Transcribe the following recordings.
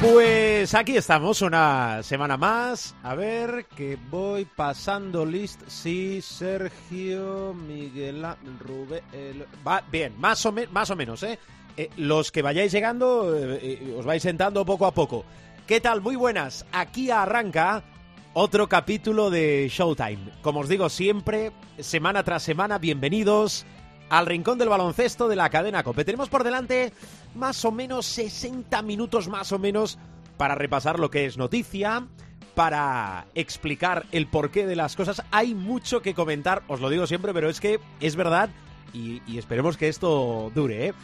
Pues aquí estamos, una semana más. A ver, que voy pasando list. Sí, Sergio, Miguel, Rubén. el- Va bien, más o, más o menos, ¿eh? Eh, Los que vayáis llegando, eh, eh, os vais sentando poco a poco. ¿Qué tal? Muy buenas. Aquí arranca otro capítulo de Showtime. Como os digo siempre, semana tras semana, bienvenidos al rincón del baloncesto de la cadena Cope. Tenemos por delante más o menos 60 minutos más o menos para repasar lo que es noticia, para explicar el porqué de las cosas. Hay mucho que comentar, os lo digo siempre, pero es que es verdad y, esperemos que esto dure. ¿eh?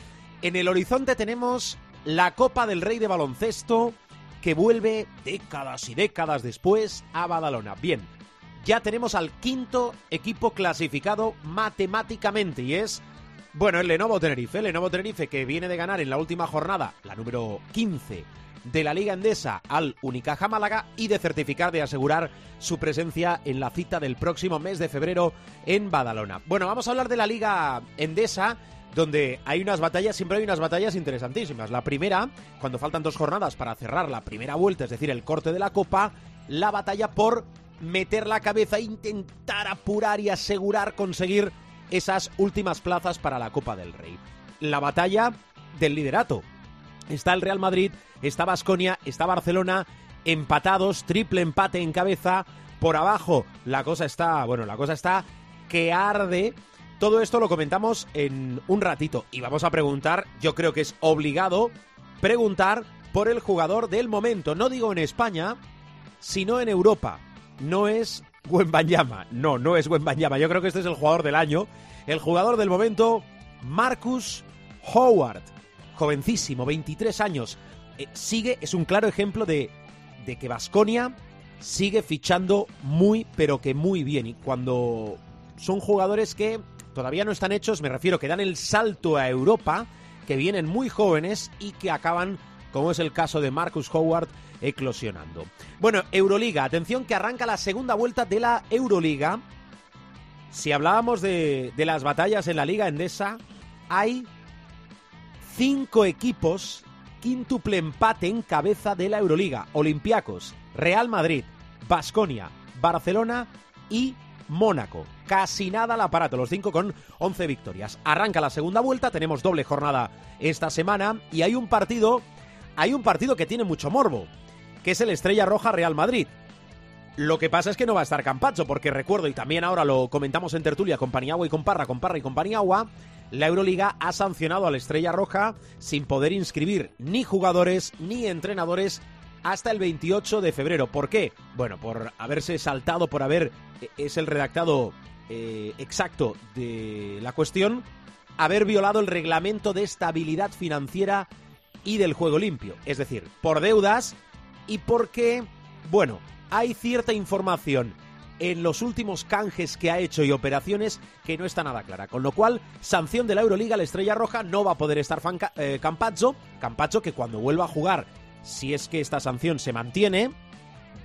En el horizonte tenemos la Copa del Rey de Baloncesto que vuelve décadas y décadas después a Badalona. Bien, ya tenemos al quinto equipo clasificado matemáticamente y es, bueno, el Lenovo Tenerife. El Lenovo Tenerife que viene de ganar en la última jornada, la número 15 de la Liga Endesa al Unicaja Málaga y de certificar, de asegurar su presencia en la cita del próximo mes de febrero en Badalona. Bueno, vamos a hablar de la Liga Endesa donde hay unas batallas, siempre hay unas batallas interesantísimas. La primera, cuando faltan dos jornadas para cerrar la primera vuelta, es decir, el corte de la Copa, la batalla por meter la cabeza intentar apurar y asegurar conseguir esas últimas plazas para la Copa del Rey. La batalla del liderato. Está el Real Madrid, está Basconia, está Barcelona, empatados, triple empate en cabeza. Por abajo la cosa está, bueno, la cosa está que arde. Todo esto lo comentamos en un ratito y vamos a preguntar, yo creo que es obligado preguntar por el jugador del momento. No digo en España, sino en Europa. No es Wembanyama. No, no es Wembanyama. Yo creo que este es el jugador del año. El jugador del momento, Marcus Howard. Jovencísimo, 23 años. Eh, sigue, es un claro ejemplo de, de que Vasconia sigue fichando muy, pero que muy bien. Y cuando son jugadores que todavía no están hechos, me refiero que dan el salto a Europa, que vienen muy jóvenes y que acaban, como es el caso de Marcus Howard, eclosionando. Bueno, Euroliga, atención que arranca la segunda vuelta de la Euroliga. Si hablábamos de, de las batallas en la Liga Endesa, hay cinco equipos quíntuple empate en cabeza de la Euroliga. Olympiacos, Real Madrid, Basconia, Barcelona y Mónaco. Casi nada al aparato, los cinco con 11 victorias. Arranca la segunda vuelta, tenemos doble jornada esta semana y hay un partido, hay un partido que tiene mucho morbo, que es el Estrella Roja Real Madrid. Lo que pasa es que no va a estar Campacho, porque recuerdo, y también ahora lo comentamos en tertulia con Paniagua y con Parra, con Parra y con Paniagua, la Euroliga ha sancionado a la Estrella Roja sin poder inscribir ni jugadores ni entrenadores hasta el 28 de febrero. ¿Por qué? Bueno, por haberse saltado, por haber, eh, es el redactado eh, exacto de la cuestión, haber violado el reglamento de estabilidad financiera y del juego limpio. Es decir, por deudas y porque, bueno, hay cierta información en los últimos canjes que ha hecho y operaciones que no está nada clara. Con lo cual, sanción de la Euroliga, la Estrella Roja no va a poder estar eh, Campazzo. Campazzo que cuando vuelva a jugar, si es que esta sanción se mantiene,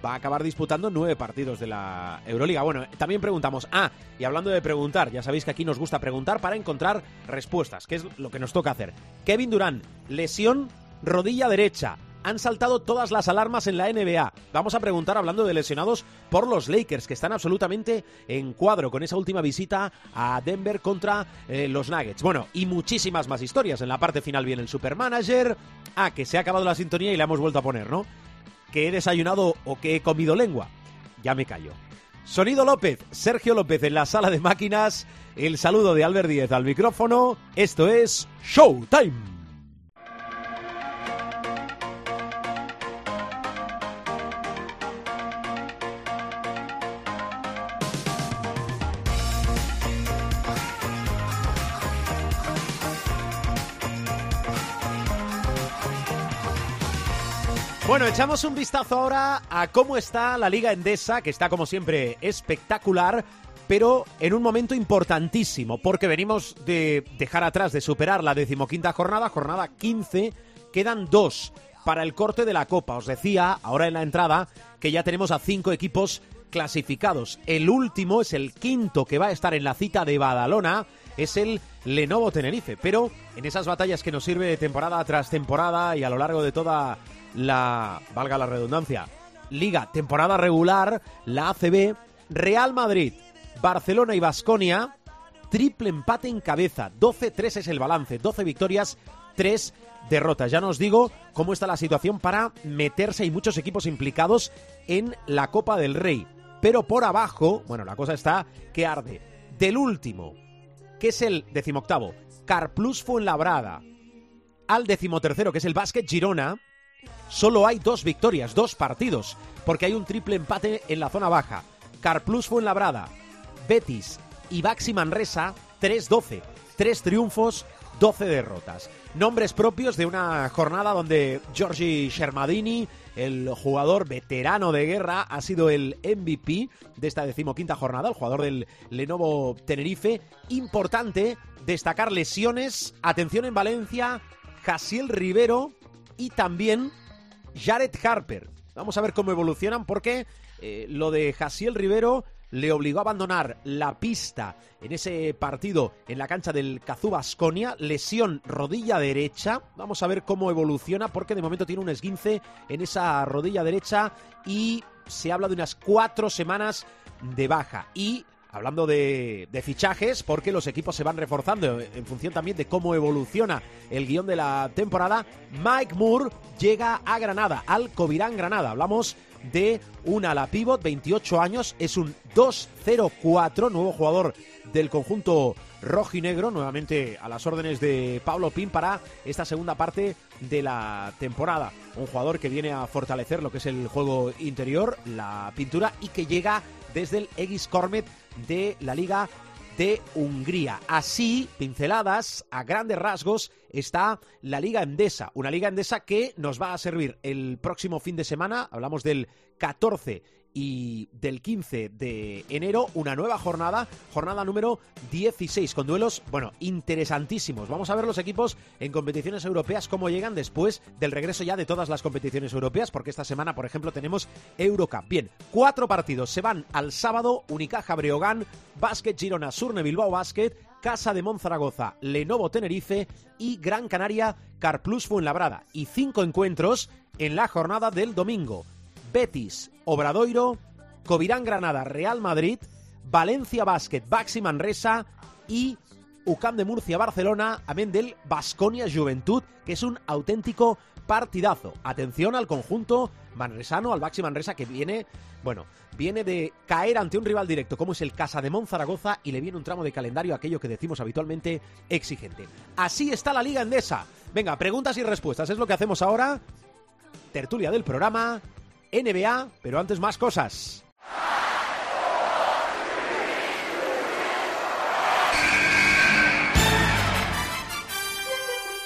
va a acabar disputando nueve partidos de la Euroliga. Bueno, también preguntamos, ah, y hablando de preguntar, ya sabéis que aquí nos gusta preguntar para encontrar respuestas, que es lo que nos toca hacer. Kevin Durán, lesión rodilla derecha. Han saltado todas las alarmas en la NBA. Vamos a preguntar, hablando de lesionados, por los Lakers, que están absolutamente en cuadro con esa última visita a Denver contra eh, los Nuggets. Bueno, y muchísimas más historias. En la parte final viene el Supermanager. Ah, que se ha acabado la sintonía y la hemos vuelto a poner, ¿no? que he desayunado o que he comido lengua. Ya me callo. Sonido López, Sergio López en la sala de máquinas, el saludo de Albert Díez al micrófono. Esto es Showtime. Bueno, echamos un vistazo ahora a cómo está la Liga Endesa, que está como siempre espectacular, pero en un momento importantísimo, porque venimos de dejar atrás, de superar la decimoquinta jornada, jornada 15, quedan dos para el corte de la Copa. Os decía ahora en la entrada que ya tenemos a cinco equipos clasificados. El último es el quinto que va a estar en la cita de Badalona, es el Lenovo Tenerife. Pero en esas batallas que nos sirve temporada tras temporada y a lo largo de toda la, valga la redundancia, liga, temporada regular, la ACB, Real Madrid, Barcelona y Basconia, triple empate en cabeza, 12-3 es el balance, 12 victorias, 3 derrotas. Ya nos digo cómo está la situación para meterse, hay muchos equipos implicados en la Copa del Rey. Pero por abajo, bueno, la cosa está que arde. Del último, que es el decimoctavo, Carplus Fuenlabrada, al decimotercero, que es el Básquet Girona, solo hay dos victorias, dos partidos, porque hay un triple empate en la zona baja. Carplus Fuenlabrada, Betis y Baxi Manresa 3-12. Tres triunfos, 12 derrotas. Nombres propios de una jornada donde Giorgi Shermadini, el jugador veterano de guerra, ha sido el MVP de esta decimoquinta jornada, el jugador del Lenovo Tenerife. Importante destacar lesiones, atención en Valencia, Jasiel Rivero y también Jared Harper. Vamos a ver cómo evolucionan porque eh, lo de Jasiel Rivero le obligó a abandonar la pista en ese partido en la cancha del Cazú Basconia, lesión rodilla derecha. Vamos a ver cómo evoluciona porque de momento tiene un esguince en esa rodilla derecha y se habla de unas cuatro semanas de baja. Y hablando de, fichajes, porque los equipos se van reforzando en función también de cómo evoluciona el guion de la temporada, Mike Moore llega a Granada, al Covirán Granada. Hablamos de un ala pivot, 28 años, es un 2-0-4, nuevo jugador del conjunto rojinegro, nuevamente a las órdenes de Pablo Pin para esta segunda parte de la temporada. Un jugador que viene a fortalecer lo que es el juego interior, la pintura y que llega desde el Egis Cormet de la Liga de Hungría. Así, pinceladas a grandes rasgos, está la Liga Endesa, una Liga Endesa que nos va a servir el próximo fin de semana, hablamos del 14 y del 15 de enero, una nueva jornada, jornada número 16, con duelos, bueno, interesantísimos. Vamos a ver los equipos en competiciones europeas, cómo llegan después del regreso ya de todas las competiciones europeas, porque esta semana, por ejemplo, tenemos Eurocup. Bien, cuatro partidos se van al sábado, Unicaja Breogán, Basket Girona, Surne Bilbao Basket, Casa de Monzaragoza, Lenovo Tenerife y Gran Canaria Carplus Fuenlabrada. Y cinco encuentros en la jornada del domingo. Betis, Obradoiro, Covirán Granada, Real Madrid, Valencia Basket, Baxi Manresa y UCAM de Murcia, Barcelona, amén del Basconia Juventud, que es un auténtico partidazo. Atención al conjunto manresano, al Baxi Manresa, que viene, bueno, viene de caer ante un rival directo como es el Casa de Zaragoza y le viene un tramo de calendario, aquello que decimos habitualmente, exigente. Así está la Liga Endesa. Venga, preguntas y respuestas, es lo que hacemos ahora. Tertulia del programa, NBA, pero antes más cosas.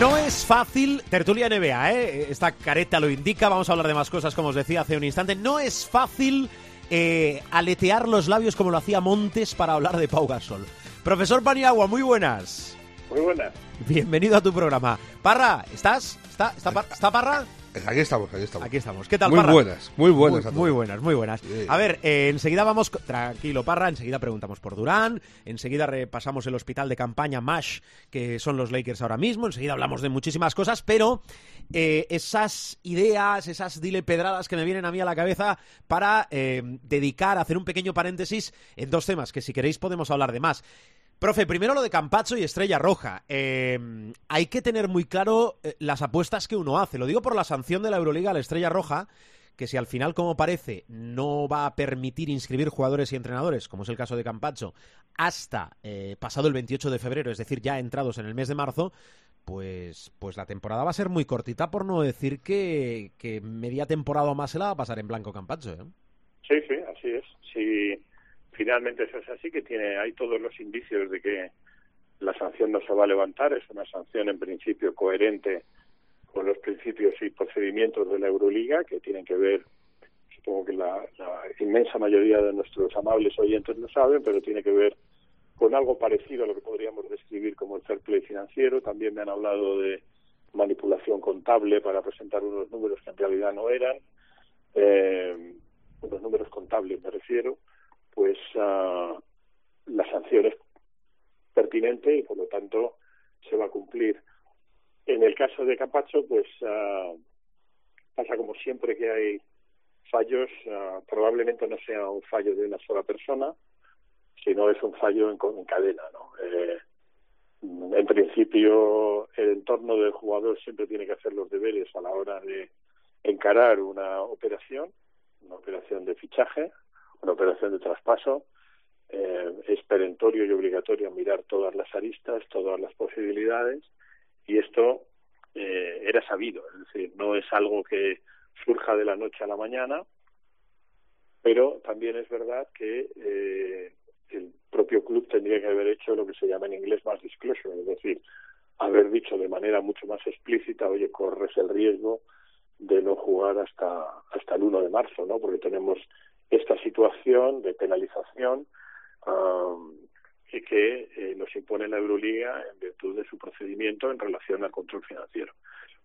No es fácil, tertulia NBA, ¿eh? esta careta lo indica, vamos a hablar de más cosas como os decía hace un instante, no es fácil eh, aletear los labios como lo hacía Montes para hablar de Pau Gasol. Profesor Paniagua, muy buenas. Muy buenas. Bienvenido a tu programa. Parra, ¿estás? ¿Está, está, Par- ¿está Parra? Aquí estamos, aquí estamos. Aquí estamos. ¿Qué tal, Muy Parra? buenas, muy buenas a Muy, todos. muy buenas, muy buenas. A ver, eh, enseguida vamos... Tranquilo, Parra, enseguida preguntamos por Durán, enseguida repasamos el hospital de campaña MASH, que son los Lakers ahora mismo, enseguida hablamos de muchísimas cosas, pero eh, esas ideas, esas dile pedradas que me vienen a mí a la cabeza para eh, dedicar, hacer un pequeño paréntesis en dos temas, que si queréis podemos hablar de más. Profe, primero lo de Campacho y Estrella Roja. Eh, hay que tener muy claro eh, las apuestas que uno hace. Lo digo por la sanción de la Euroliga a la Estrella Roja, que si al final, como parece, no va a permitir inscribir jugadores y entrenadores, como es el caso de Campacho, hasta eh, pasado el 28 de febrero, es decir, ya entrados en el mes de marzo, pues, pues la temporada va a ser muy cortita, por no decir que, que media temporada o más se la va a pasar en blanco Campacho. ¿eh? Sí, sí, así es. Si finalmente eso es así, que tiene hay todos los indicios de que la sanción no se va a levantar, es una sanción en principio coherente con los principios y procedimientos de la Euroliga que tienen que ver, supongo que la, inmensa mayoría de nuestros amables oyentes lo saben, pero tiene que ver con algo parecido a lo que podríamos describir como el fair play financiero. También me han hablado de manipulación contable para presentar unos números que en realidad no eran, eh, unos números contables me refiero, pues uh, la sanción es pertinente y por lo tanto se va a cumplir. En el caso de Capacho, pues uh, pasa como siempre que hay fallos, uh, probablemente no sea un fallo de una sola persona, sino es un fallo en, en cadena, ¿no? Eh, en principio, el entorno del jugador siempre tiene que hacer los deberes a la hora de encarar una operación, una operación de fichaje, una operación de traspaso. Eh, es perentorio y obligatorio mirar todas las aristas, todas las posibilidades, y esto eh, era sabido, es decir, no es algo que surja de la noche a la mañana, pero también es verdad que eh, el propio club tendría que haber hecho lo que se llama en inglés más disclosure, es decir, haber dicho de manera mucho más explícita, oye, corres el riesgo de no jugar hasta hasta el 1 de marzo, ¿no? Porque tenemos esta situación de penalización um, que eh, nos impone la Euroliga en virtud de su procedimiento en relación al control financiero.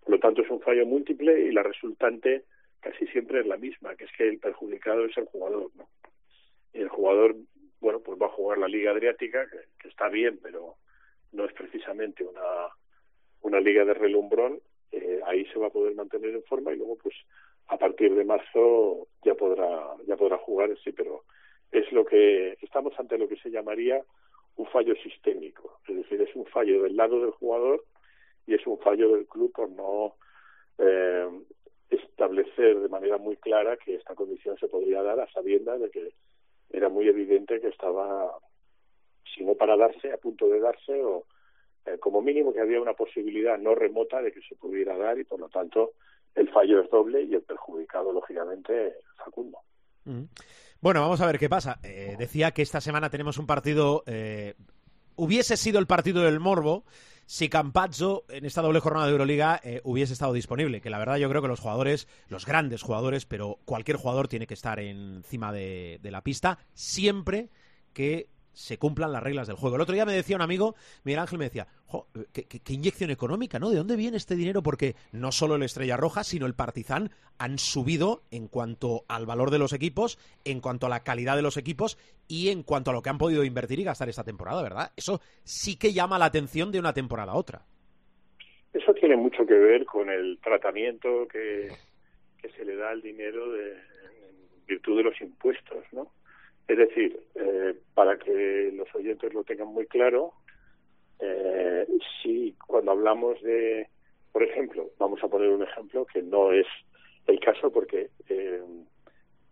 Por lo tanto, es un fallo múltiple y la resultante casi siempre es la misma, que es que el perjudicado es el jugador. Y el jugador bueno, pues va a jugar la Liga Adriática, que, que está bien, pero no es precisamente una, una liga de relumbrón, eh, ahí se va a poder mantener en forma y luego pues a partir de marzo ya podrá ya podrá jugar sí pero es lo que estamos ante lo que se llamaría un fallo sistémico. Es decir es un fallo del lado del jugador y es un fallo del club por no eh, establecer de manera muy clara que esta condición se podría dar a sabiendas de que era muy evidente que estaba, si no para darse, a punto de darse, o eh, como mínimo que había una posibilidad no remota de que se pudiera dar y por lo tanto el fallo es doble y el perjudicado, lógicamente, Facundo. Mm. Bueno, vamos a ver qué pasa. Eh, decía que esta semana tenemos un partido. Eh, hubiese sido el partido del Morbo si Campazzo en esta doble jornada de Euroliga eh, hubiese estado disponible. Que la verdad yo creo que los jugadores, los grandes jugadores, pero cualquier jugador tiene que estar encima de, de la pista siempre que se cumplan las reglas del juego. El otro día me decía un amigo, Miguel Ángel me decía, ¿qué, inyección económica, ¿no? ¿De dónde viene este dinero? Porque no solo el Estrella Roja, sino el Partizan han subido en cuanto al valor de los equipos, en cuanto a la calidad de los equipos y en cuanto a lo que han podido invertir y gastar esta temporada, ¿verdad? Eso sí que llama la atención de una temporada a otra. Eso tiene mucho que ver con el tratamiento que, que se le da al dinero de, en virtud de los impuestos, ¿no? Es decir, eh, para que los oyentes lo tengan muy claro, eh, si cuando hablamos de, por ejemplo, vamos a poner un ejemplo que no es el caso porque eh,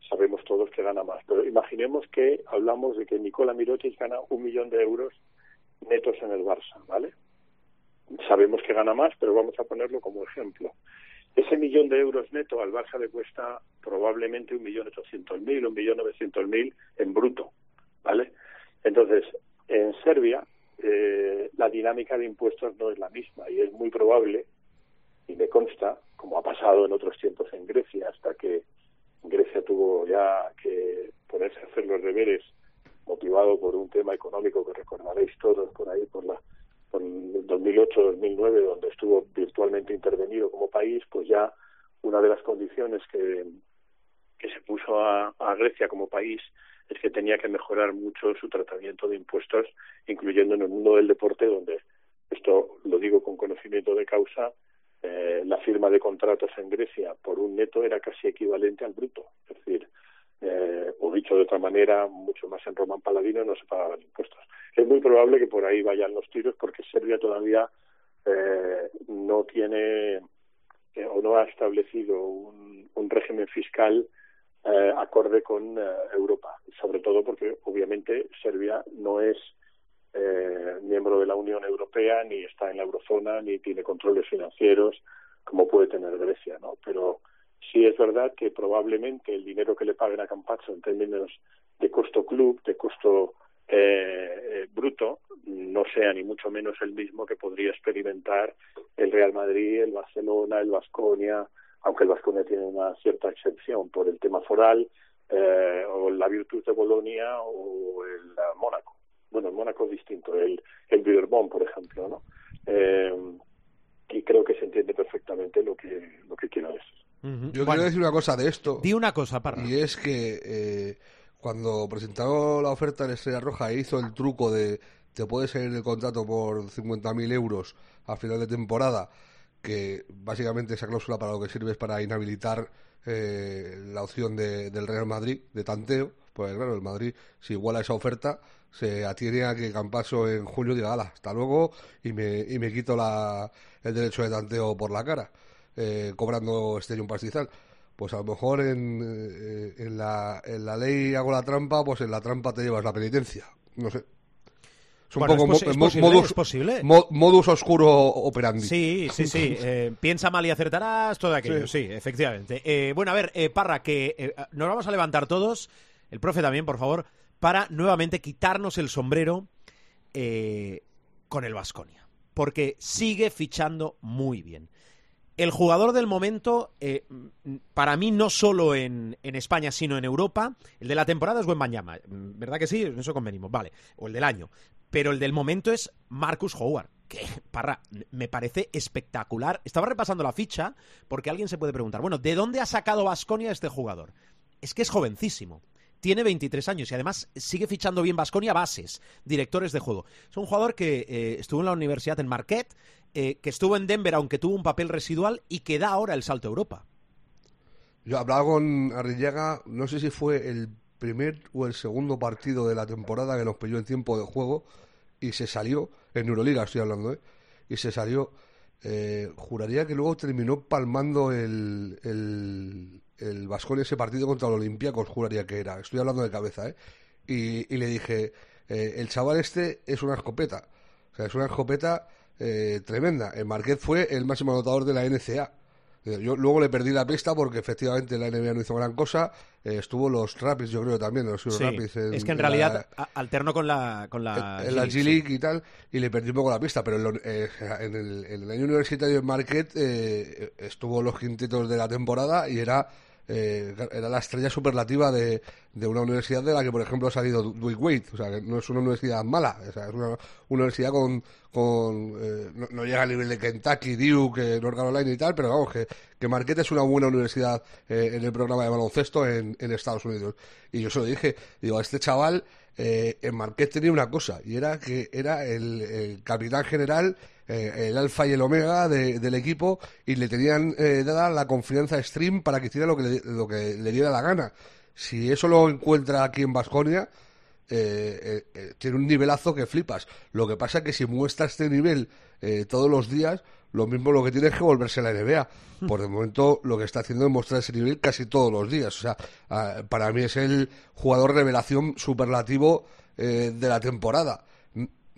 sabemos todos que gana más, pero imaginemos que hablamos de que Nicola Mirotic gana un millón de euros netos en el Barça, ¿vale? Sabemos que gana más, pero vamos a ponerlo como ejemplo. Ese millón de euros neto al Barça le cuesta probablemente un millón ochocientos mil, un millón novecientos mil en bruto, ¿vale? Entonces, en Serbia eh, la dinámica de impuestos no es la misma y es muy probable, y me consta, como ha pasado en otros tiempos en Grecia, hasta que Grecia tuvo ya que ponerse a hacer los deberes motivado por un tema económico que recordaréis todos por ahí, por la por 2008-2009, donde estuvo virtualmente intervenido como país, pues ya una de las condiciones que, que se puso a, Grecia como país es que tenía que mejorar mucho su tratamiento de impuestos, incluyendo en el mundo del deporte, donde esto lo digo con conocimiento de causa, eh, la firma de contratos en Grecia por un neto era casi equivalente al bruto. Es decir, eh, o dicho de otra manera, mucho más en Roman Paladino no se pagaban impuestos. Es muy probable que por ahí vayan los tiros porque Serbia todavía eh, no tiene eh, o no ha establecido un régimen fiscal eh, acorde con eh, Europa, sobre todo porque obviamente Serbia no es eh, miembro de la Unión Europea, ni está en la eurozona, ni tiene controles financieros como puede tener Grecia, ¿no? Pero sí es verdad que probablemente el dinero que le paguen a Campazzo en términos de costo club, de costo eh, eh, bruto, no sea ni mucho menos el mismo que podría experimentar el Real Madrid, el Barcelona, el Vasconia, aunque el Vasconia tiene una cierta excepción por el tema foral, eh, o la Virtus de Bolonia o el uh, Mónaco. Bueno, el Mónaco es distinto, el, el Villeurbanne, por ejemplo, ¿no? Eh, y creo que se entiende perfectamente lo que, lo que quiero decir. Yo Bueno, quiero decir una cosa de esto. Di una cosa, Parra. Y es que eh, cuando presentaron la oferta en Estrella Roja e hizo el truco de te puedes salir del contrato por 50.000 euros a final de temporada, que básicamente esa cláusula para lo que sirve es para inhabilitar eh, la opción de- del Real Madrid de tanteo, pues claro, el Madrid si iguala esa oferta se atiene a que Campaso en julio diga, ala, hasta luego y me, y me quito la, el derecho de tanteo por la cara, eh, cobrando este un pastizal. Pues a lo mejor en, eh, en, la, en la ley hago la trampa, pues en la trampa te llevas la penitencia. No sé. Es un Bueno, poco es mo- posible, modus, es posible. mo- modus oscuro operandi. Sí, sí, sí. eh, piensa mal y acertarás, todo aquello, sí, efectivamente. Eh, bueno, a ver, eh, Parra, que eh, nos vamos a levantar todos, el profe también, por favor, para nuevamente quitarnos el sombrero con el Vasconia. Porque sigue fichando muy bien. El jugador del momento, para mí, no solo en, en España, sino en Europa, el de la temporada es Wembanyama. Mm, ¿Verdad que sí? En eso convenimos, vale. O el del año. Pero el del momento es Marcus Howard, que, parra, me parece espectacular. Estaba repasando la ficha porque alguien se puede preguntar, bueno, ¿de dónde ha sacado Vasconia este jugador? Es que es jovencísimo. Tiene 23 años y además sigue fichando bien Vasconia bases, directores de juego. Es un jugador que eh, estuvo en la universidad en Marquette, eh, que estuvo en Denver aunque tuvo un papel residual y que da ahora el salto a Europa. Yo hablaba con Arrillaga, no sé si fue el primer o el segundo partido de la temporada que nos pilló en tiempo de juego y se salió, en Euroliga estoy hablando, ¿eh? Y se salió, eh, juraría que luego terminó palmando el, el, el Baskonia ese partido contra el Olympiacos, juraría que era, estoy hablando de cabeza, ¿eh? Y, y le dije, eh, el chaval este es una escopeta, o sea, es una escopeta eh, tremenda. En Marquette fue el máximo anotador de la NCA. Eh, Yo luego le perdí la pista porque efectivamente la NBA no hizo gran cosa. Eh, estuvo los Rapids, yo creo también, los Sí, Rapids. es que en realidad a- alternó con la, con la, en la G League y tal, y le perdí un poco la pista, pero en, lo- eh, en el, en el año universitario en Marquette eh, estuvo los quintetos de la temporada y era eh, era la estrella superlativa de, de una universidad de la que, por ejemplo, ha salido Dwayne Wade. O sea, que no es una universidad mala, o sea, es una universidad con. con eh, no, no llega al nivel de Kentucky, Duke, eh, North Carolina y tal, pero vamos, que, que Marquette es una buena universidad eh, en el programa de baloncesto en, en Estados Unidos. Y yo se lo dije, digo, a este chaval. eh, en Marquette tenía una cosa, y era que era el, el capitán general, eh, el alfa y el omega de- del equipo, y le tenían eh, dada la confianza stream para que hiciera lo que, le, lo que le diera la gana. Si eso lo encuentra aquí en Basconia, tiene un nivelazo que flipas. Lo que pasa es que si muestra este nivel eh, todos los días, lo mismo lo que tiene es que volverse a la NBA. Por el momento lo que está haciendo es mostrar ese nivel casi todos los días. O sea, ah, para mí es el jugador revelación superlativo eh, de la temporada.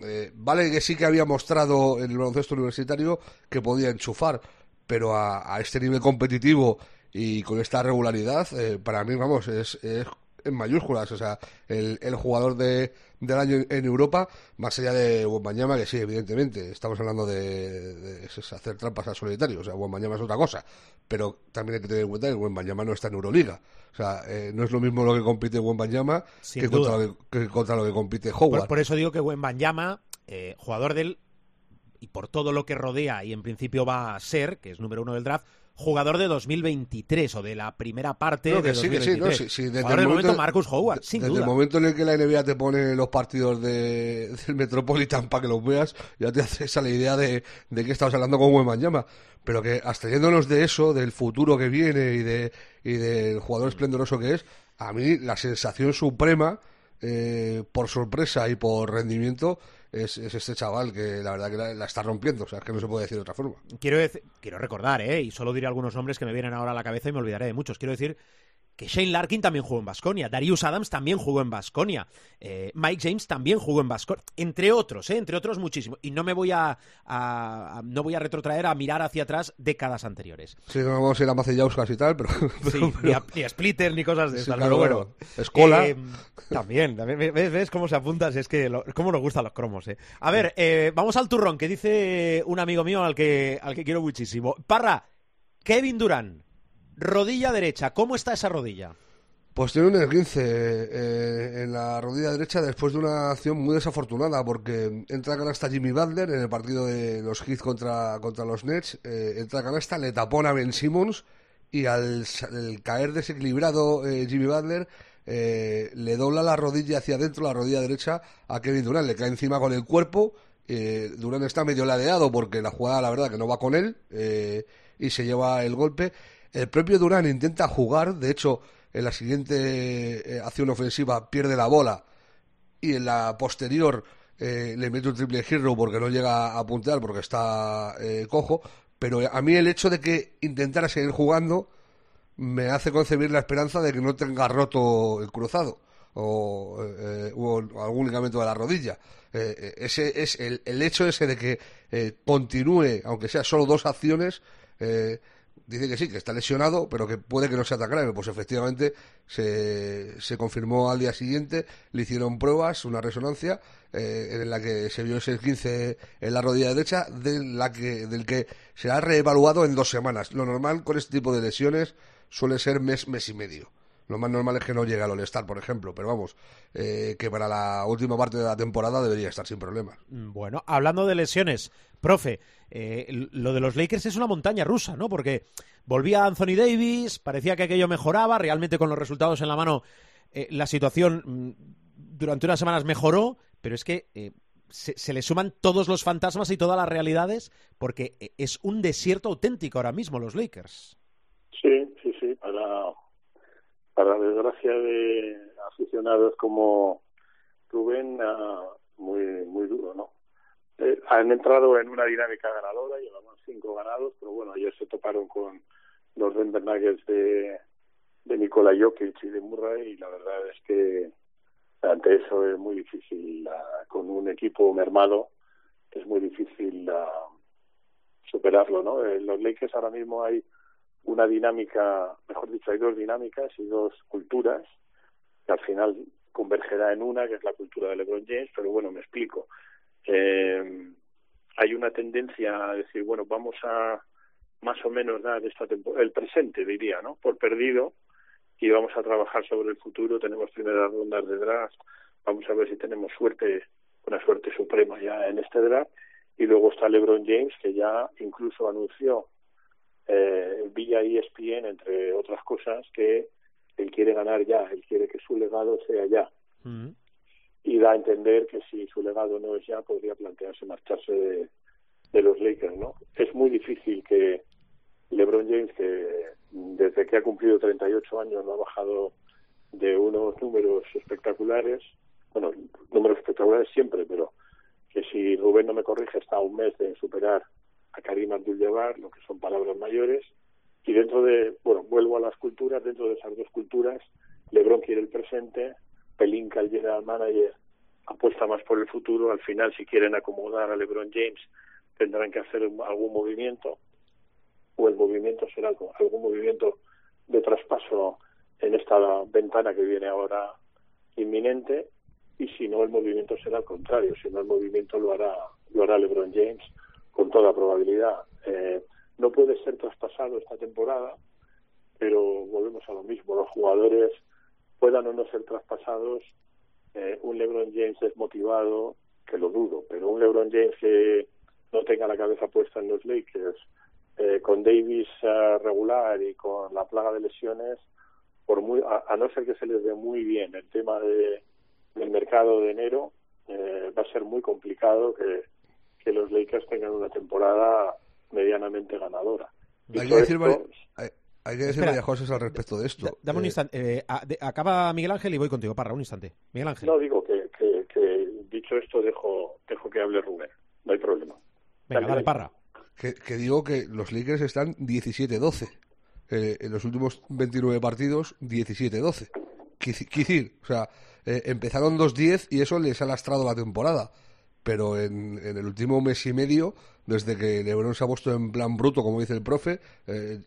Eh, vale que sí que había mostrado en el baloncesto universitario que podía enchufar, pero a, a este nivel competitivo y con esta regularidad, eh, para mí, vamos, es, es en mayúsculas. O sea, el, el jugador de, del año en Europa, más allá de Wembanyama, que sí, evidentemente, estamos hablando de, de hacer trampas al solitario. O sea, Wembanyama es otra cosa. Pero también hay que tener en cuenta que Wembanyama no está en Euroliga. O sea, eh, no es lo mismo lo que compite Wembanyama que contra, lo que, que contra lo que compite Howard. Por, por eso digo que Wembanyama, eh, jugador del y por todo lo que rodea y en principio va a ser, que es número uno del draft, jugador de 2023 o de la primera parte No, que de sí, que sí, 2023. no, sí, desde jugador el momento- momento Marcus Howard, sin Desde duda. el momento en el que la NBA te pone los partidos de, del Metropolitan para que los veas, ya te haces a la idea de, de que estabas hablando con Wembanyama. Pero que abstrayéndonos de eso, del futuro que viene y, de, y del jugador esplendoroso que es, a mí la sensación suprema, eh, por sorpresa y por rendimiento, es, es este chaval que la verdad que la, está rompiendo, o sea, es que no se puede decir de otra forma. Quiero, quiero recordar, ¿eh? y solo diré algunos nombres que me vienen ahora a la cabeza y me olvidaré de muchos. Quiero decir que Shane Larkin también jugó en Basconia, Darius Adams también jugó en Basconia, Mike James también jugó en Basconia, entre otros, ¿eh? entre otros muchísimos. Y no me voy a, a- a- no voy a retrotraer a mirar hacia atrás décadas anteriores. Sí, no vamos a ir a Macellauskas y tal, pero... Sí, pero- ni, a, ni a Splitter ni cosas de Sí, estas, claro, pero bueno. Escola. Eh, también, también. ¿Ves, ves cómo se apuntas? Es que lo- cómo nos gustan los cromos, eh. A ver, eh, vamos al turrón, que dice un amigo mío al que, al que quiero muchísimo. Parra, Kevin Durán, rodilla derecha, ¿cómo está esa rodilla? Pues tiene un esguince eh, en la rodilla derecha después de una acción muy desafortunada porque entra canasta Jimmy Butler en el partido de los Heat contra, contra los Nets, eh, entra canasta, le tapona a Ben Simmons y al caer desequilibrado eh, Jimmy Butler eh, le dobla la rodilla hacia adentro, la rodilla derecha a Kevin Durant, le cae encima con el cuerpo, eh, Durant está medio ladeado porque la jugada la verdad que no va con él eh, y se lleva el golpe. El propio Durant intenta jugar, de hecho en la siguiente eh, acción ofensiva pierde la bola y en la posterior eh, le mete un triple hero porque no llega a puntear porque está eh, cojo. Pero a mí el hecho de que intentara seguir jugando me hace concebir la esperanza de que no tenga roto el cruzado o, eh, algún ligamento de la rodilla. Eh, eh, ese es el, el hecho ese de que continúe, aunque sea solo dos acciones, dice que sí, que está lesionado, pero que puede que no sea tan grave. Pues efectivamente se, se confirmó al día siguiente, le hicieron pruebas, una resonancia, eh, en la que se vio ese 15 en la rodilla derecha, de la que, del que será reevaluado en dos semanas. Lo normal con este tipo de lesiones suele ser mes, mes y medio. Lo más normal es que no llegue al All-Star, por ejemplo, pero vamos, eh, que para la última parte de la temporada debería estar sin problemas. Mm, Bueno, hablando de lesiones, profe, eh, lo de los Lakers es una montaña rusa, ¿no? Porque volvía Anthony Davis, parecía que aquello mejoraba, realmente con los resultados en la mano eh, la situación mm, durante unas semanas mejoró, pero es que eh, se, le suman todos los fantasmas y todas las realidades porque eh, es un desierto auténtico ahora mismo los Lakers. Sí, sí, sí, para, para desgracia de aficionados como Rubén, ah, muy, muy duro, ¿no? Han entrado en una dinámica ganadora, llevaban cinco ganados, pero bueno, ayer se toparon con los Denver Nuggets de, de Nikola Jokic y de Murray y la verdad es que ante eso es muy difícil, ah, con un equipo mermado, es muy difícil ah, superarlo, ¿no? En los Lakers ahora mismo hay una dinámica, mejor dicho, hay dos dinámicas y dos culturas que al final convergerá en una, que es la cultura de LeBron James, pero bueno, me explico. Eh, hay una tendencia a decir, bueno, vamos a más o menos dar esta el presente, diría, ¿no? Por perdido y vamos a trabajar sobre el futuro. Tenemos primeras rondas de draft, vamos a ver si tenemos suerte, una suerte suprema ya en este draft. Y luego está LeBron James, que ya incluso anunció eh, vía ESPN, entre otras cosas, que él quiere ganar ya, él quiere que su legado sea ya. Mm. Y da a entender que si su legado no es ya, podría plantearse marcharse de, los Lakers, ¿no? Es muy difícil que LeBron James, que desde que ha cumplido 38 años no ha bajado de unos números espectaculares, bueno, números espectaculares siempre, pero que si Rubén no me corrige está a un mes de superar a Karim Abdul-Jabbar, lo que son palabras mayores, y dentro de, bueno, vuelvo a las culturas, dentro de esas dos culturas, LeBron quiere el presente, Pelinka, el general manager, apuesta más por el futuro, al final si quieren acomodar a LeBron James tendrán que hacer algún movimiento, o el movimiento será algún movimiento de traspaso en esta ventana que viene ahora inminente, y si no el movimiento será al contrario, si no el movimiento lo hará, lo hará LeBron James con toda probabilidad. Eh, no puede ser traspasado esta temporada, pero volvemos a lo mismo, los jugadores puedan o no ser traspasados, eh, un LeBron James desmotivado, que lo dudo, pero un LeBron James que no tenga la cabeza puesta en los Lakers, eh, con Davis eh, regular y con la plaga de lesiones, por muy, a, a no ser que se les dé muy bien el tema de, del mercado de enero, eh, va a ser muy complicado que, que los Lakers tengan una temporada medianamente ganadora. Decir, esto, vari- hay, que decir varias cosas al respecto de esto. Dame un Eh, instante. eh, a- de- acaba Miguel Ángel y voy contigo, Parra, un instante. Miguel Ángel. No, digo que, que, que dicho esto, dejo, dejo que hable Rubén. No hay problema. Venga, Dale, dale, parra. Que, que digo que los Lakers están 17-12. Eh, en los últimos 29 partidos, 17-12. Quici- Quicir, o sea, eh, empezaron 2-10 y eso les ha lastrado la temporada. Pero en, en el último mes y medio, desde que LeBron se ha puesto en plan bruto, como dice el profe, eh,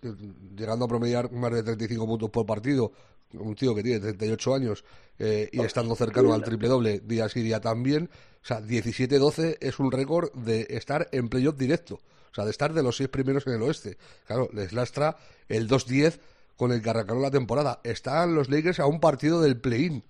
llegando a promediar más de 35 puntos por partido, un tío que tiene 38 años eh, y estando cercano al triple doble día sí día también, o sea, 17-12 es un récord de estar en playoff directo, o sea, de estar de los seis primeros en el oeste. Claro, les lastra el 2-10 con el que arrancaron la temporada. Están los Lakers a un partido del play-in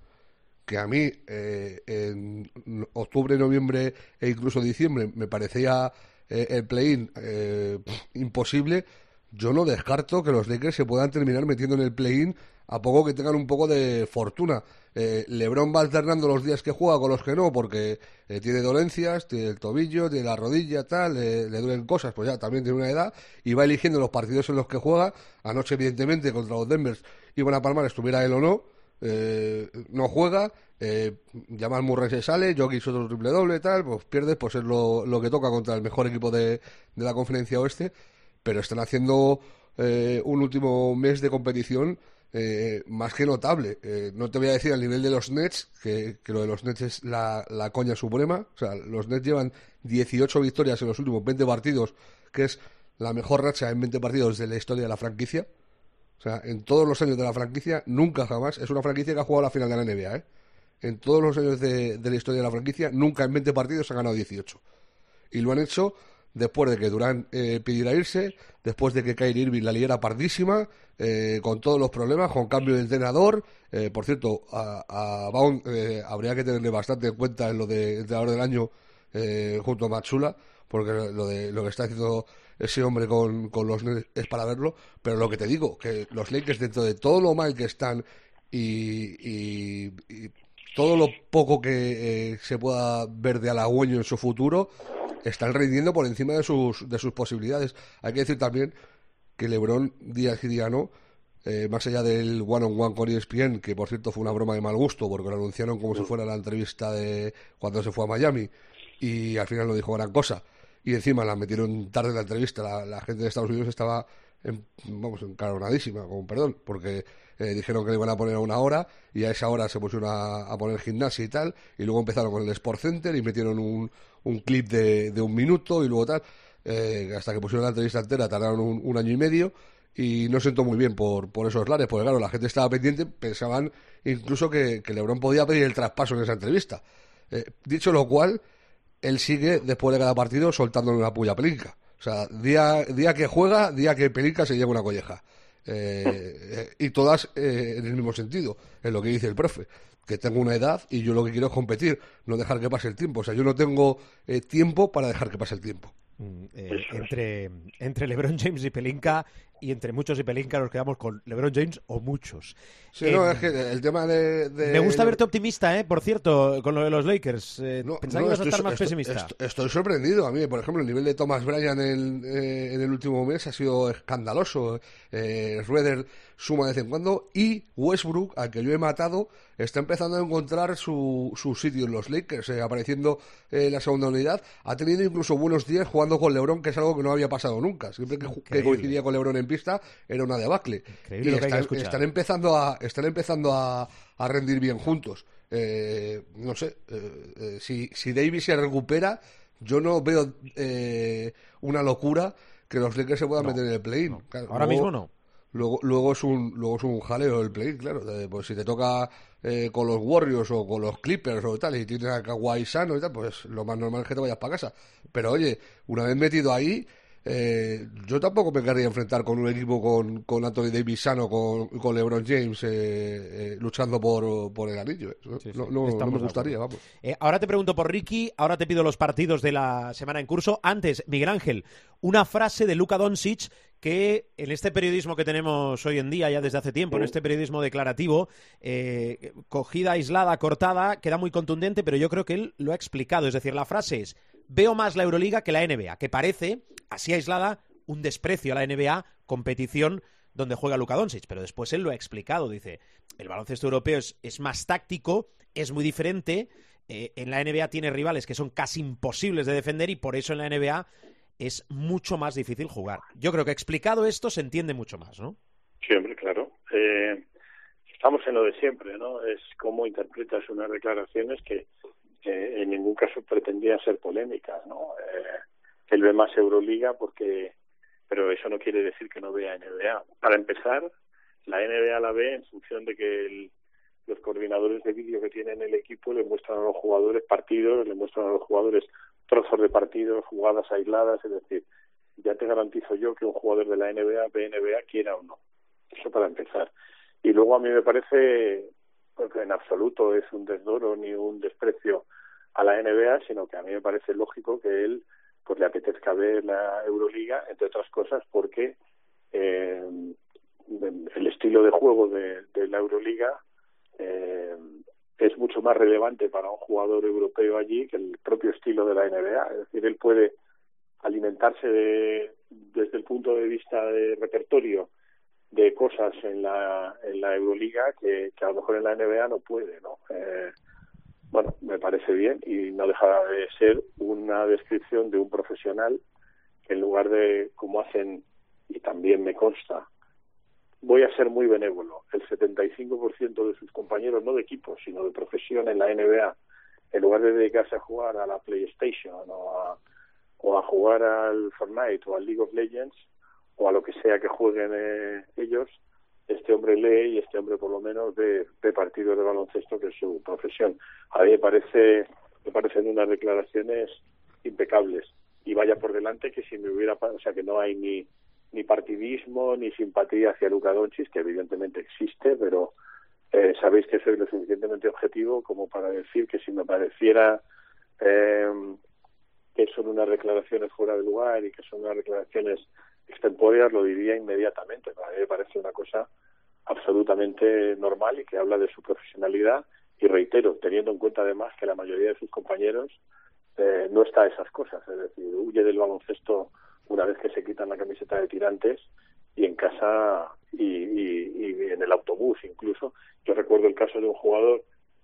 que a mí eh, en octubre, noviembre e incluso diciembre me parecía eh, el play-in eh, imposible, yo no descarto que los Lakers se puedan terminar metiendo en el play-in a poco que tengan un poco de fortuna. Eh, LeBron va alternando los días que juega con los que no, porque eh, tiene dolencias, tiene el tobillo, tiene la rodilla, tal, eh, le duelen cosas, pues ya también tiene una edad y va eligiendo los partidos en los que juega. Anoche, evidentemente, contra los Denvers iban a palmar, estuviera él o no eh, no juega, eh, Jamal Murray se sale, Jokic otro triple doble, tal, pues pierdes, pues es lo, que toca contra el mejor equipo de, de la conferencia oeste, pero están haciendo eh, un último mes de competición eh, más que notable. Eh, no te voy a decir al nivel de los Nets, que, que lo de los Nets es la, la coña suprema, o sea, los Nets llevan 18 victorias en los últimos 20 partidos, que es la mejor racha en 20 partidos de la historia de la franquicia. O sea, en todos los años de la franquicia, nunca jamás. Es una franquicia que ha jugado la final de la NBA, ¿eh? En todos los años de, la historia de la franquicia, nunca en 20 partidos ha ganado 18. Y lo han hecho después de que Durán eh, pidiera irse, después de que Kyrie Irving la liera pardísima, eh, con todos los problemas, con cambio de entrenador. Eh, por cierto, a, a Baum eh, habría que tenerle bastante en cuenta en lo de entrenador del año junto a Matsula, porque lo de lo que está haciendo ese hombre con, con los Nets es para verlo. Pero lo que te digo, que los Lakers dentro de todo lo mal que están y, y- y todo lo poco que eh, se pueda ver de halagüeño en su futuro, están rindiendo por encima de sus, de sus posibilidades. Hay que decir también que LeBron Díaz y Diano, eh, más allá del one-on-one con E ESPN, que por cierto fue una broma de mal gusto, porque lo anunciaron como si fuera la entrevista de cuando se fue a Miami, y al final no dijo gran cosa. Y encima la metieron tarde en la entrevista. La, gente de Estados Unidos estaba, en, vamos, encaronadísima, con perdón, porque eh, dijeron que le iban a poner a una hora y a esa hora se pusieron a, a poner gimnasia y tal. Y luego empezaron con el Sport Center y metieron un, un clip de, de un minuto y luego tal. Eh, hasta que pusieron la entrevista entera tardaron un, un año y medio y no sentó muy bien por, por esos lares, porque claro, la gente estaba pendiente, pensaban incluso que, que Lebron podía pedir el traspaso en esa entrevista. Eh, dicho lo cual, él sigue después de cada partido soltándole una puya a Pelinka. O sea, día, día que juega, día que Pelinka se lleva una colleja. Eh, eh, y todas eh, en el mismo sentido, en lo que dice el profe. Que tengo una edad y yo lo que quiero es competir, no dejar que pase el tiempo. O sea, yo no tengo tiempo para dejar que pase el tiempo. Mm, es. entre, entre LeBron James y Pelinka, y entre muchos y Pelinka nos quedamos con LeBron James o muchos. Sí, Eh, no, es que el tema de... de- Me gusta verte optimista, ¿eh? Por cierto, con lo de los Lakers. Eh, No, pensaba no, que ibas a estar más estoy- pesimista. estoy- estoy sorprendido. A mí, por ejemplo, el nivel de Thomas Bryan en, eh, en el último mes ha sido escandaloso. Eh, Schroeder suma de vez en cuando y Westbrook, al que yo he matado, está empezando a encontrar su, su sitio en los Lakers, eh, apareciendo en la segunda unidad. Ha tenido incluso buenos días jugando con LeBron, que es algo que no había pasado nunca. Siempre que, que coincidía con LeBron en pista era una debacle. Increíble y lo que hay que están, empezando a están empezando a, a rendir bien juntos. Eh, no sé, eh, eh, si, si Davis se recupera, yo no veo eh, una locura que los Lakers se puedan No, meter en el play-in. no. Claro, Ahora luego- mismo no. Luego, luego es un luego es un jaleo el play, claro. Pues si te toca eh, con los Warriors o con los Clippers o tal y tienes a Kawhi sano y tal, pues lo más normal es que te vayas para casa. Pero oye, una vez metido ahí, eh, yo tampoco me querría enfrentar con un equipo con, con Anthony Davis sano, con, con LeBron James eh, eh, luchando por, por el anillo. Eso Sí, sí, no, no- me gustaría, vamos. Ahora te pregunto por Ricky, ahora te pido los partidos de la semana en curso. Antes, Miguel Ángel, una frase de Luka Doncic que en este periodismo que tenemos hoy en día, ya desde hace tiempo, en este periodismo declarativo, cogida, aislada, cortada, queda muy contundente, pero yo creo que él lo ha explicado. Es decir, la frase es, veo más la Euroliga que la NBA, que parece, así aislada, un desprecio a la NBA, competición donde juega Luka Doncic, pero después él lo ha explicado, dice, el baloncesto europeo es, es más táctico, es muy diferente, eh, en la NBA tiene rivales que son casi imposibles de defender y por eso en la NBA es mucho más difícil jugar. Yo creo que explicado esto se entiende mucho más, ¿no? Siempre, claro. Eh, estamos en lo de siempre, ¿no? Es cómo interpretas unas declaraciones que, en ningún caso pretendían ser polémicas, ¿no? Eh, él ve más Euroliga porque, pero eso no quiere decir que no vea NBA. Para empezar, la NBA la ve en función de que el, los coordinadores de vídeo que tienen el equipo le muestran a los jugadores partidos, le muestran a los jugadores trozos de partidos, jugadas aisladas, es decir, ya te garantizo yo que un jugador de la NBA ve NBA quiera o no. Eso para empezar. Y luego a mí me parece, porque en absoluto es un desdoro ni un desprecio a la NBA, sino que a mí me parece lógico que él pues le apetezca ver la Euroliga, entre otras cosas, porque eh, el estilo de juego de, la Euroliga eh, es mucho más relevante para un jugador europeo allí que el propio estilo de la NBA. Es decir, él puede alimentarse de, desde el punto de vista de repertorio de cosas en la, en la Euroliga que, que a lo mejor en la NBA no puede, ¿no? Eh, bueno, me parece bien y no deja de ser una descripción de un profesional que en lugar de, como hacen, y también me consta, voy a ser muy benévolo. El 75% de sus compañeros, no de equipo, sino de profesión en la NBA, en lugar de dedicarse a jugar a la PlayStation o a, o a jugar al Fortnite o al League of Legends o a lo que sea que jueguen eh, ellos, este hombre lee y este hombre por lo menos ve, ve partidos de baloncesto que es su profesión. A mí me parece me parecen unas declaraciones impecables y vaya por delante que si me hubiera o sea que no hay ni ni partidismo ni simpatía hacia Luka Doncic, que evidentemente existe, pero eh, sabéis que soy lo suficientemente objetivo como para decir que si me pareciera eh, que son unas declaraciones fuera de lugar y que son unas declaraciones extemporáneas, lo diría inmediatamente. A mí me parece una cosa absolutamente normal y que habla de su profesionalidad y reitero, teniendo en cuenta además que la mayoría de sus compañeros eh, no está a esas cosas, es decir, huye del baloncesto una vez que se quitan la camiseta de tirantes y en casa y, y, en el autobús incluso. Yo recuerdo el caso de un jugador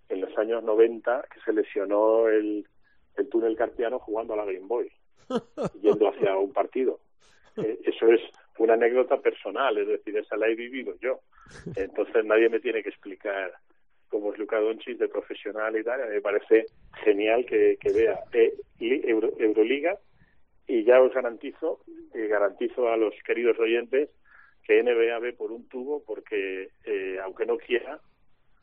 en los años 90 que se lesionó el, el túnel carpiano jugando a la Game Boy, yendo hacia un partido. Eh, eso es una anécdota personal, es decir, esa la he vivido yo. Entonces nadie me tiene que explicar cómo es Luca Doncic de profesional y tal. Me parece genial que, que vea eh, Euroliga y ya os garantizo, y garantizo a los queridos oyentes que NBA ve por un tubo porque eh, aunque no quiera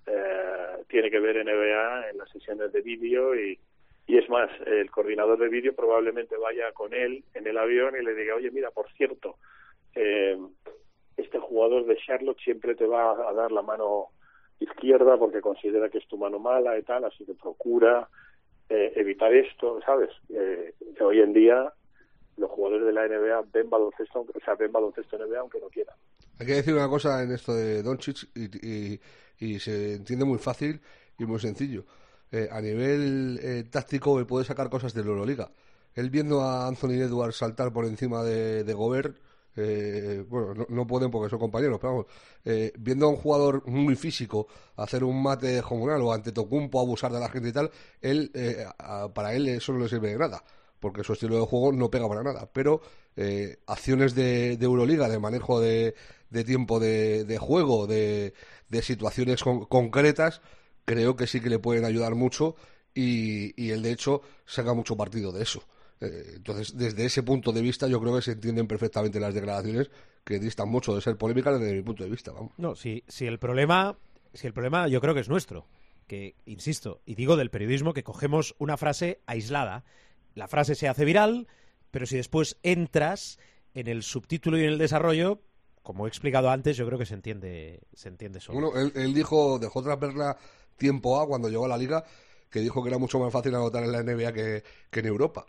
eh, tiene que ver NBA en las sesiones de vídeo y, y es más el coordinador de vídeo probablemente vaya con él en el avión y le diga oye mira por cierto eh, este jugador de Charlotte siempre te va a dar la mano izquierda porque considera que es tu mano mala y tal así que procura eh, evitar esto sabes eh, hoy en día los jugadores de la NBA ven baloncesto, o sea, ven baloncesto NBA aunque no quieran. Hay que decir una cosa en esto de Doncic y, y, se entiende muy fácil y muy sencillo. Eh, a nivel eh, táctico él puede sacar cosas de la Euroliga. Él viendo a Anthony Edwards saltar por encima de Gobert, eh, bueno, no, pueden porque son compañeros, pero vamos, eh, viendo a un jugador muy físico hacer un mate comunal o ante Tocumpo abusar de la gente y tal, él, eh, para él eso no le sirve de nada porque su estilo de juego no pega para nada. Pero eh, acciones de, Euroliga, de manejo de, tiempo de, juego, de, situaciones concretas, creo que sí que le pueden ayudar mucho y, y él, de hecho, saca mucho partido de eso. Eh, entonces, desde ese punto de vista, yo creo que se entienden perfectamente las declaraciones que distan mucho de ser polémicas desde mi punto de vista. Vamos. No, si, si el problema, si el problema yo creo que es nuestro, que insisto y digo del periodismo que cogemos una frase aislada la frase se hace viral, pero si después entras en el subtítulo y en el desarrollo, como he explicado antes, yo creo que se entiende, se entiende solo. Bueno, él, dijo, dejó tras verla tiempo A cuando llegó a la liga, que dijo que era mucho más fácil anotar en la NBA que, en Europa.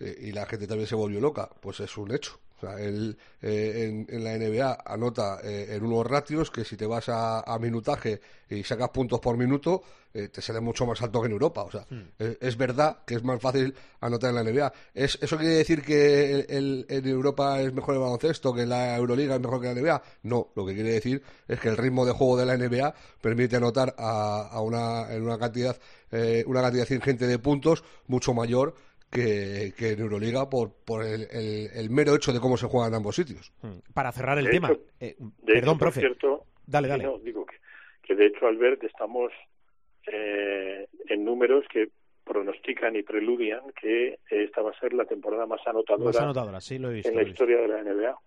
Eh, y la gente también se volvió loca. Pues es un hecho. O sea, él eh, en, en, la NBA anota eh, en unos ratios que si te vas a, a minutaje y sacas puntos por minuto, eh, te sale mucho más alto que en Europa. O sea, eh, es verdad que es más fácil anotar en la NBA. ¿Es, ¿Eso quiere decir que el, el- en Europa es mejor el baloncesto, que la Euroliga es mejor que la NBA? No, lo que quiere decir es que el ritmo de juego de la NBA permite anotar a, a una, en una cantidad, eh, una cantidad ingente de puntos mucho mayor que, que en Euroliga por, por el, el- el mero hecho de cómo se juega en ambos sitios. Mm. Para cerrar el De tema. hecho- eh, De perdón, hecho, profe. cierto, Dale, dale. no, digo que, que de hecho, Albert, estamos eh, en números que pronostican y preludian que esta va a ser la temporada más anotadora Más anotadora, sí, lo he visto. en lo la he visto. historia de la NBA.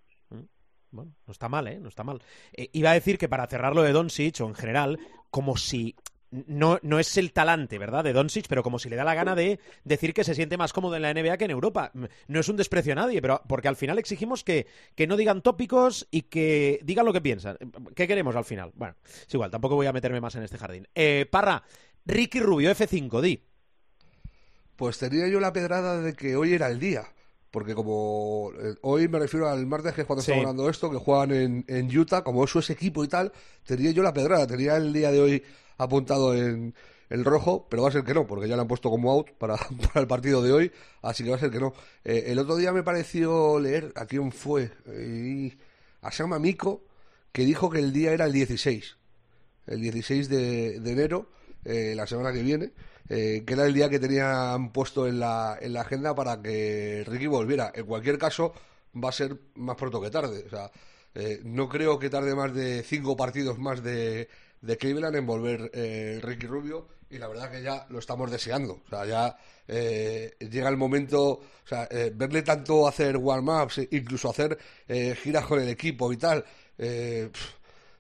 Bueno, no está mal, ¿eh? No está mal. Eh, iba a decir que para cerrar lo de Doncic, o en general, como si... No, no es el talante, ¿verdad?, de Doncic, pero como si le da la gana de decir que se siente más cómodo en la NBA que en Europa. No es un desprecio a nadie, pero porque al final exigimos que, que no digan tópicos y que digan lo que piensan. ¿Qué queremos al final? Bueno, es igual, tampoco voy a meterme más en este jardín. Eh, Parra, Ricky Rubio, F5, di. Pues tenía yo la pedrada de que hoy era el día. Porque como eh, hoy me refiero al martes, que es cuando Sí. estamos hablando esto, que juegan en, en Utah, como eso es equipo y tal, tenía yo la pedrada, tenía el día de hoy apuntado en el rojo, pero va a ser que no, porque ya lo han puesto como out para, para el partido de hoy, así que va a ser que no. Eh, el otro día me pareció leer, ¿a quién fue? Eh, a Sama Miko, que dijo que el día era el 16, el 16 de, de enero, eh, la semana que viene, eh, que era el día que tenían puesto en la, en la agenda para que Ricky volviera. En cualquier caso, va a ser más pronto que tarde. O sea, eh, no creo que tarde más de cinco partidos más de, de Cleveland en volver eh, Ricky Rubio y la verdad que ya lo estamos deseando. O sea, ya eh, llega el momento, o sea, eh, verle tanto hacer warm-ups, incluso hacer giras con el equipo y tal.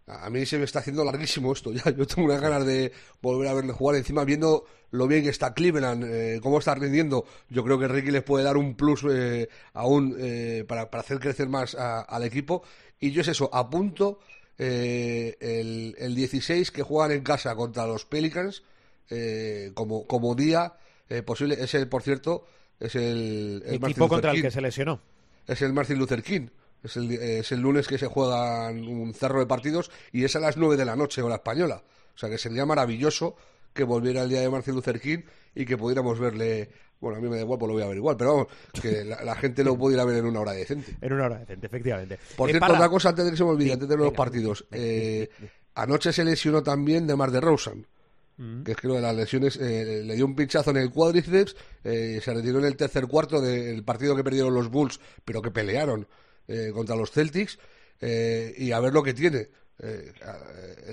a mí se me está haciendo larguísimo esto ya. Yo tengo unas ganas de volver a verle jugar. Encima, viendo lo bien que está Cleveland, cómo está rindiendo, yo creo que Ricky les puede dar un plus aún para, para hacer crecer más a- al equipo. Y yo es eso, apunto eh, el, el 16 que juegan en casa contra los Pelicans eh, como, como día eh, posible. Ese, por cierto, es el, el Equipo contra el que se lesionó. es el Martin Luther King. Es el, es el lunes que se juegan un cerro de partidos y es a las 9 de la noche, hora española. O sea que sería maravilloso que volviera el día de Martin Luther King y que pudiéramos verle. Bueno, a mí me da igual, pues lo voy a ver igual, pero vamos, que la, la gente lo pudiera ver en una hora decente. En una hora decente, efectivamente. Por Eh, cierto, Parra, otra cosa antes de que se me olvide, Sí, antes de los venga. partidos. Eh, anoche se lesionó también de Mar de Rosen, Mm. que es que lo de las lesiones eh, le dio un pinchazo en el cuádriceps, eh, se retiró en el tercer cuarto del partido que perdieron los Bulls, pero que pelearon eh, contra los Celtics, eh, y a ver lo que tiene. Eh,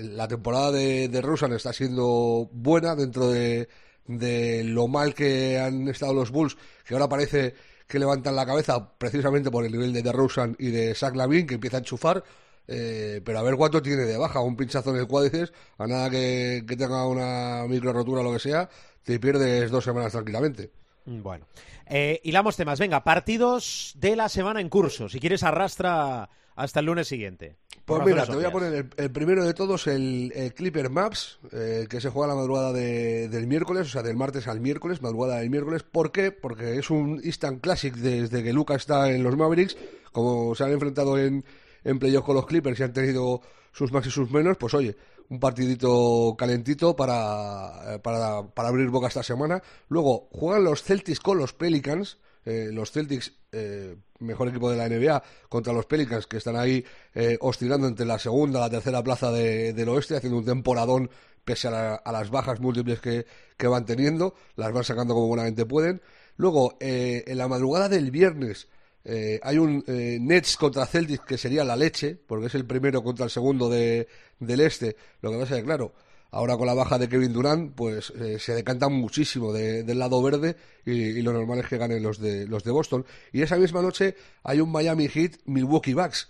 la temporada de, de Rosen está siendo buena dentro de, de lo mal que han estado los Bulls, que ahora parece que levantan la cabeza precisamente por el nivel de DeRozan y de Zach Lavin, que empieza a enchufar. eh, pero a ver cuánto tiene de baja, un pinchazo en el cuádriceps, a nada que, que tenga una micro rotura o lo que sea, te pierdes dos semanas tranquilamente. Bueno, eh, hilamos temas. Venga, partidos de la semana en curso. Si quieres, arrastra hasta el lunes siguiente. Pues mira, te voy a poner el, el primero de todos, el, el Clipper Maps, eh, que se juega la madrugada de- del miércoles, o sea, del martes al miércoles, madrugada del miércoles. ¿Por qué? Porque es un instant classic desde que Luca está en los Mavericks. Como se han enfrentado en, en playoff con los Clippers y han tenido sus más y sus menos, pues oye, un partidito calentito para, eh, para, para abrir boca esta semana. Luego juegan los Celtics con los Pelicans. eh, los Celtics, eh, mejor equipo de la NBA, contra los Pelicans, que están ahí eh, oscilando entre la segunda y la tercera plaza de- del oeste, haciendo un temporadón pese a, la- a las bajas múltiples que, que van teniendo, las van sacando como buenamente pueden. Luego, eh, en la madrugada del viernes, eh, hay un eh, Nets contra Celtics que sería la leche, porque es el primero contra el segundo de, del este. Lo que pasa es que, claro, ahora con la baja de Kevin Durant, pues eh, se decantan muchísimo de- del lado verde y, y lo normal es que ganen los de, los de Boston. Y esa misma noche hay un Miami Heat Milwaukee Bucks.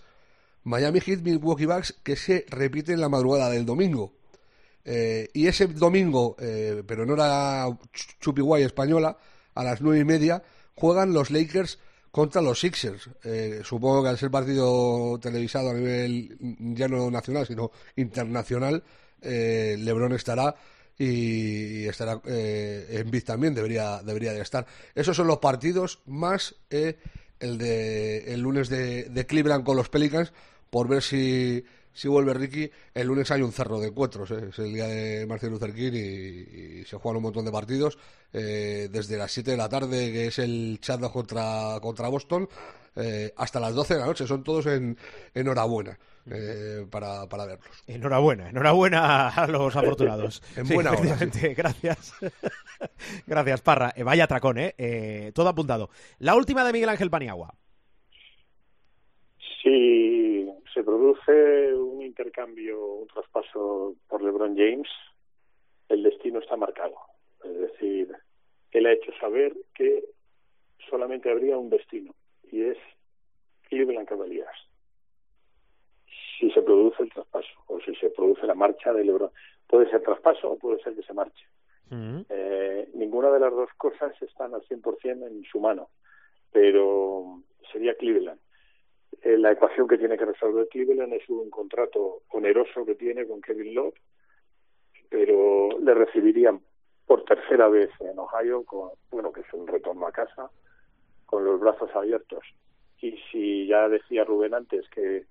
Miami Heat Milwaukee Bucks que se repite en la madrugada del domingo. Eh, y ese domingo, eh, pero no era ch- Chupiguay española, a las nueve y media, juegan los Lakers contra los Sixers. Eh, supongo que al ser partido televisado a nivel ya no nacional, sino internacional, eh, LeBron estará y, estará eh, en Biz también, debería, debería de estar. Esos son los partidos más eh, el de el lunes de, de Cleveland con los Pelicans por ver si, si vuelve Ricky. El lunes hay un cerro de encuentros, ¿eh? es el día de Martin Luther King y, se juegan un montón de partidos. Eh, desde las 7 de la tarde, que es el Charlotte contra, contra Boston, eh, hasta las 12 de la noche. Son todos en enhorabuena eh, para, para verlos. Enhorabuena, enhorabuena a los afortunados. En Sí, buena hora, efectivamente, gracias. gracias, Parra. Eh, vaya atracón, ¿eh? ¿eh? Todo apuntado. La última de Miguel Ángel Paniagua. Si se produce un intercambio, un traspaso por LeBron James, el destino está marcado. Es decir, él ha hecho saber que solamente habría un destino y es Cleveland Cavaliers. Si se produce el traspaso o si se produce la marcha de LeBron, puede ser traspaso o puede ser que se marche. Eh, ninguna de las dos cosas están al 100% en su mano, pero sería Cleveland. Eh, la ecuación que tiene que resolver Cleveland es un contrato oneroso que tiene con Kevin Love, pero le recibirían por tercera vez en Ohio, con, bueno, que es un retorno a casa, con los brazos abiertos. Y si ya decía Rubén antes que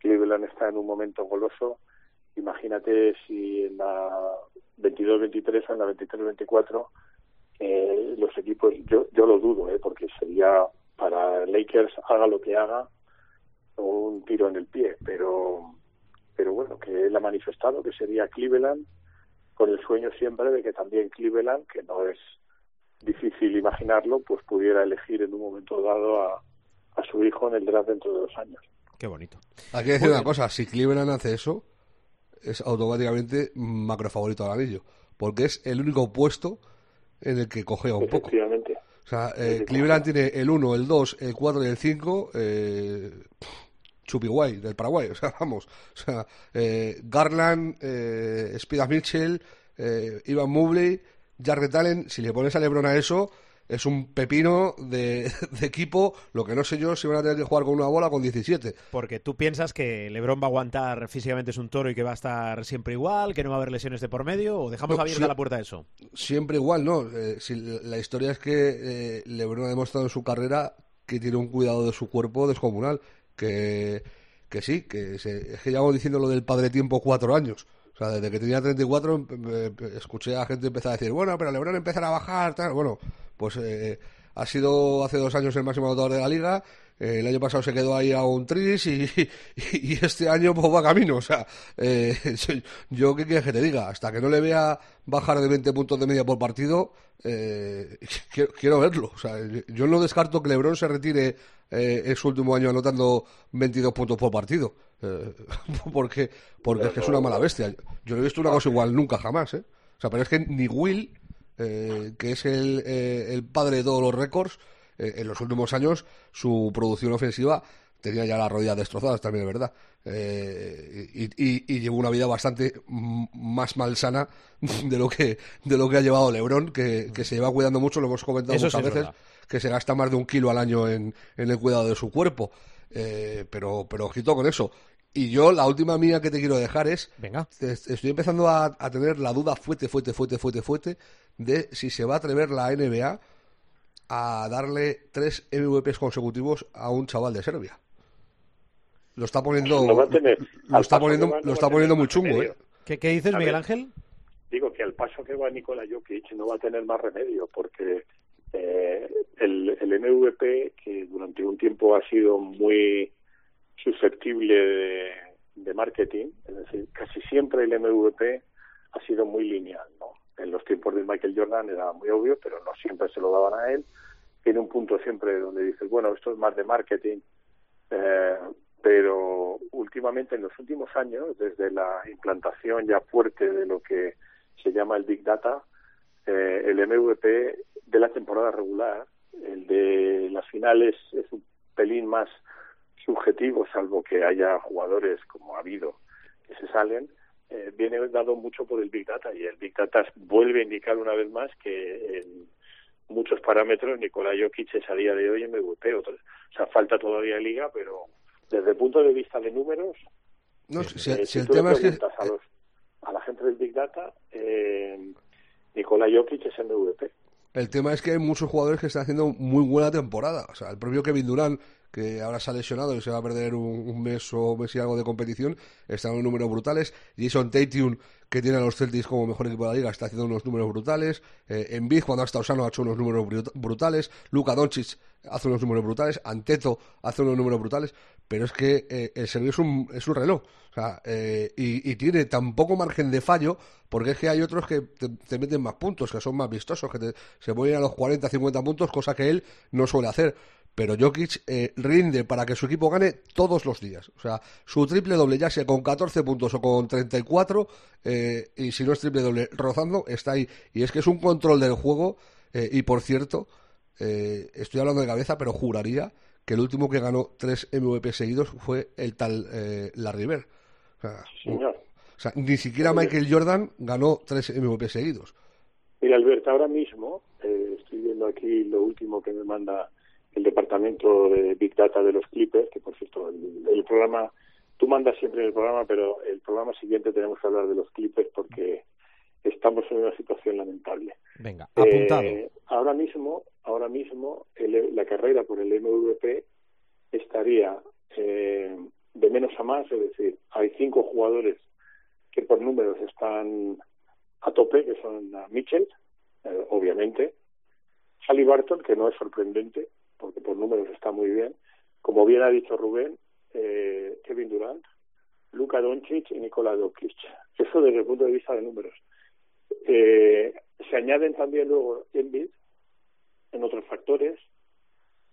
Cleveland está en un momento goloso, imagínate si en la 22-23 o en la 23-24 eh, los equipos, yo, yo lo dudo, eh, porque sería para Lakers, haga lo que haga, un tiro en el pie, pero, pero bueno, que él ha manifestado que sería Cleveland, con el sueño siempre de que también Cleveland, que no es difícil imaginarlo, pues pudiera elegir en un momento dado a, a su hijo en el draft dentro de dos años. Qué bonito. Hay que decir una cosa, si Cleveland hace eso, es automáticamente macro favorito al anillo, porque es el único puesto en el que cogea un poco. Efectivamente. O sea, eh, Cleveland tiene el 1, el 2, el 4 y el 5, eh, Chupi Guay, del Paraguay, o sea, vamos. O sea, eh, Garland, eh, Spida Mitchell, eh, Ivan Mobley, Jarrett Allen, si le pones a Lebron a eso, es un pepino de, de equipo, lo que no sé yo si van a tener que jugar con una bola con 17. Porque tú piensas que LeBron va a aguantar físicamente es un toro y que va a estar siempre igual, que no va a haber lesiones de por medio, o dejamos No, abierta la puerta a eso. Siempre igual, ¿no? Eh, si la historia es que eh, LeBron ha demostrado en su carrera que tiene un cuidado de su cuerpo descomunal. Que, que sí, que se, es que llevamos diciendo lo del padre tiempo cuatro años. Desde que tenía 34 em- em- em- escuché a gente empezar a decir, bueno, pero LeBron empezará a bajar, tal. Bueno, pues eh, ha sido hace dos años el máximo anotador de la liga. El año pasado se quedó ahí a un tris y, este año pues va camino. O sea, eh, yo qué quieres que te diga, hasta que no le vea bajar de 20 puntos de media por partido, eh, quiero, quiero verlo. O sea, yo no descarto que LeBron se retire eh, último año anotando 22 puntos por partido. Eh, porque porque es que es una mala bestia. Yo no he visto una cosa igual nunca jamás. ¿eh? O sea, pero es que ni Will, eh, que es el, eh, el padre de todos los récords, eh, en los últimos años su producción ofensiva tenía ya las rodillas destrozadas, también es verdad. Eh, y, y, y llevó una vida bastante más malsana de lo que de lo que ha llevado Lebron, que, que se lleva cuidando mucho, lo hemos comentado Eso muchas es veces, que se gasta más de un kilo al año en, en el cuidado de su cuerpo. Eh, pero, pero ojito con eso. Y yo, la última mía que te quiero dejar es Venga. es- estoy empezando a, a tener la duda fuerte, fuerte, fuerte, fuerte, fuerte de si se va a atrever la NBA a darle tres MVPs consecutivos a un chaval de Serbia. Lo está poniendo, No tener- lo está poniendo, no lo está poniendo muy chungo. ¿eh? ¿Qué, qué dices, A Miguel ver. Ángel? digo que al paso que va Nikola Jokic no va a tener más remedio porque eh, el, el MVP que durante un tiempo ha sido muy susceptible de, de marketing, es decir, casi siempre el MVP ha sido muy lineal, ¿no? En los tiempos de Michael Jordan era muy obvio, pero no siempre se lo daban a él. Tiene un punto siempre donde dices, bueno, esto es más de marketing, eh, pero últimamente, en los últimos años, desde la implantación ya fuerte de lo que se llama el Big Data, eh, el MVP de la temporada regular, el de las finales es un pelín más subjetivo, salvo que haya jugadores como ha habido que se salen, eh, viene dado mucho por el Big Data y el Big Data vuelve a indicar una vez más que en muchos parámetros Nikola Jokic es a día de hoy MVP. O sea, falta todavía liga, pero desde el punto de vista de números, No, si, eh, si el tú le tema es que a, los- a la gente del Big Data, eh, Nikola Jokic es MVP. El tema es que hay muchos jugadores que están haciendo muy buena temporada. O sea, el propio Kevin Durant, que ahora se ha lesionado y se va a perder un, un mes o mes y algo de competición, está en números brutales. Jason Tatum, que tiene a los Celtics como mejor equipo de la liga, está haciendo unos números brutales. Eh, Embiid, cuando ha estado sano, ha hecho unos números brut- brutales. Luka Doncic hace unos números brutales. Anteto hace unos números brutales. Pero es que eh, el servicio es un, es un reloj. O sea, eh, y, tiene tan poco margen de fallo, porque es que hay otros que te, te meten más puntos, que son más vistosos, que te- se mueven a los 40, 50 puntos, cosa que él no suele hacer. Pero Jokic eh, rinde para que su equipo gane todos los días. O sea, su triple doble, ya sea con 14 puntos o con 34, eh, y si no es triple doble rozando, está ahí. Y es que es un control del juego. eh, y por cierto, eh, estoy hablando de cabeza, pero juraría que el último que ganó tres MVP seguidos fue el tal eh, Larry Bird. O sea, Señor. o sea, ni siquiera Michael Jordan ganó tres MVP seguidos. Mira, Alberto, ahora mismo eh, estoy viendo aquí lo último que me manda el departamento de Big Data de los Clippers, que por cierto, el, el programa, tú mandas siempre el programa, pero el programa siguiente tenemos que hablar de los Clippers porque estamos en una situación lamentable. Venga, apuntado. Eh, ahora mismo, ahora mismo el- la carrera por el MVP estaría eh, de menos a más, es decir, hay cinco jugadores que por números están a tope, que son Mitchell, eh, obviamente, Halliburton, que no es sorprendente, porque por números está muy bien, como bien ha dicho Rubén, eh, Kevin Durant, Luka Doncic y Nikola Jokic. Eso desde el punto de vista de números. Eh, se añaden también luego Embiid en otros factores.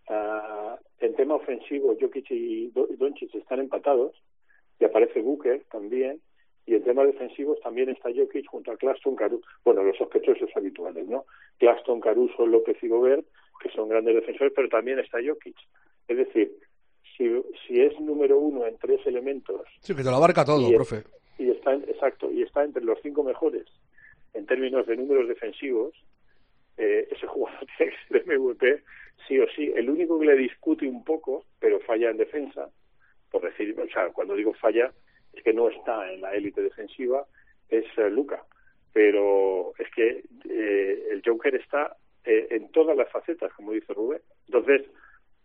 Ah, en tema ofensivo, Jokic y Do- Doncic están empatados y aparece Booker también. Y en temas defensivos también está Jokic junto a Claston, Caruso, bueno, los sospechosos habituales, ¿no? Claston, Caruso, López y Gobert, que son grandes defensores, pero también está Jokic. Es decir, si, si es número uno en tres elementos Sí, que te lo abarca todo, Y- profe. y está en- exacto y está entre los cinco mejores en términos de números defensivos eh, ese jugador tiene que ser MVP sí o sí. El único que le discute un poco pero falla en defensa por decir o sea cuando digo falla es que no está en la élite defensiva es eh, Luca pero es que eh, el Joker está eh, en todas las facetas como dice Rubén. Entonces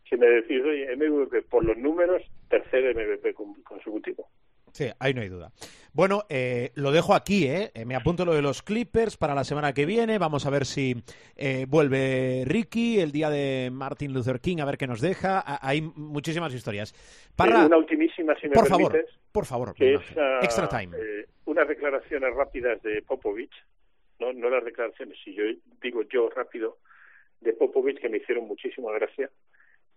si me decís oye MVP por los números tercer MVP con- consecutivo Sí, ahí no hay duda. Bueno, eh, lo dejo aquí, ¿eh? Eh, Me apunto lo de los Clippers para la semana que viene. Vamos a ver si eh, vuelve Ricky el día de Martin Luther King, a ver qué nos deja. A- Hay muchísimas historias. Una ultimísima, si me por favor, por favor, que Miguel es Ángel. ah, extra time. eh, unas declaraciones rápidas de Popovich, no, no las declaraciones, si yo digo yo rápido, de Popovich que me hicieron muchísima gracia,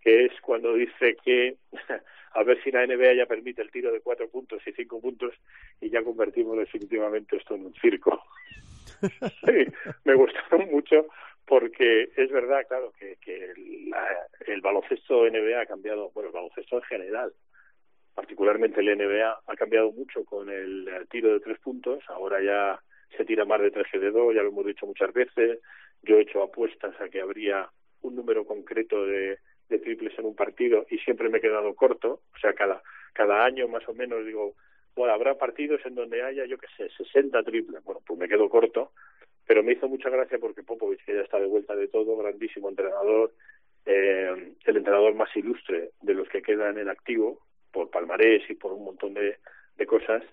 que es cuando dice que a ver si la NBA ya permite el tiro de cuatro puntos y cinco puntos y ya convertimos definitivamente esto en un circo. sí, me gustaron mucho porque es verdad, claro, que, que la- el baloncesto NBA ha cambiado, bueno, el baloncesto en general, particularmente el NBA, ha cambiado mucho con el eh, tiro de tres puntos. Ahora ya se tira más de tres que de dos, ya lo hemos dicho muchas veces. Yo he hecho apuestas a que habría un número concreto de, de triples en un partido y siempre me he quedado corto. O sea, cada, cada año más o menos digo, bueno, habrá partidos en donde haya, yo qué sé, 60 triples. Bueno, pues me quedo corto, pero me hizo mucha gracia porque Popovich, que ya está de vuelta de todo, grandísimo entrenador, eh, el entrenador más ilustre de los que quedan en activo, por palmarés y por un montón de, de cosas,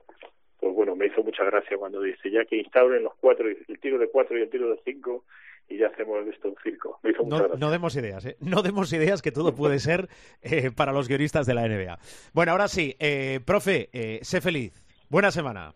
pues bueno, me hizo mucha gracia cuando dice ya que instauren los cuatro, el tiro de cuatro y el tiro de cinco, y ya hacemos esto un circo. Me hizo mucha No, gracia. no demos ideas, ¿eh? No demos ideas que todo puede ser eh, para los guionistas de la NBA. Bueno, ahora sí, eh, profe, eh, sé feliz. Buena semana.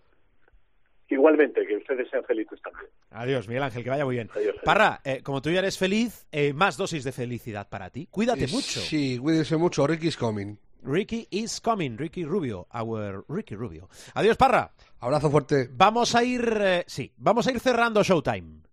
Igualmente, que ustedes sean felices también. Adiós, Miguel Ángel, que vaya muy bien. Adiós, adiós. Parra, eh, como tú ya eres feliz, eh, más dosis de felicidad para ti. Cuídate Eh, mucho. Sí, cuídense mucho. Ricky's coming. Ricky is coming, Ricky Rubio, our Ricky Rubio. Adiós, Parra. Abrazo fuerte. Vamos a ir, eh, sí, vamos a ir cerrando Showtime.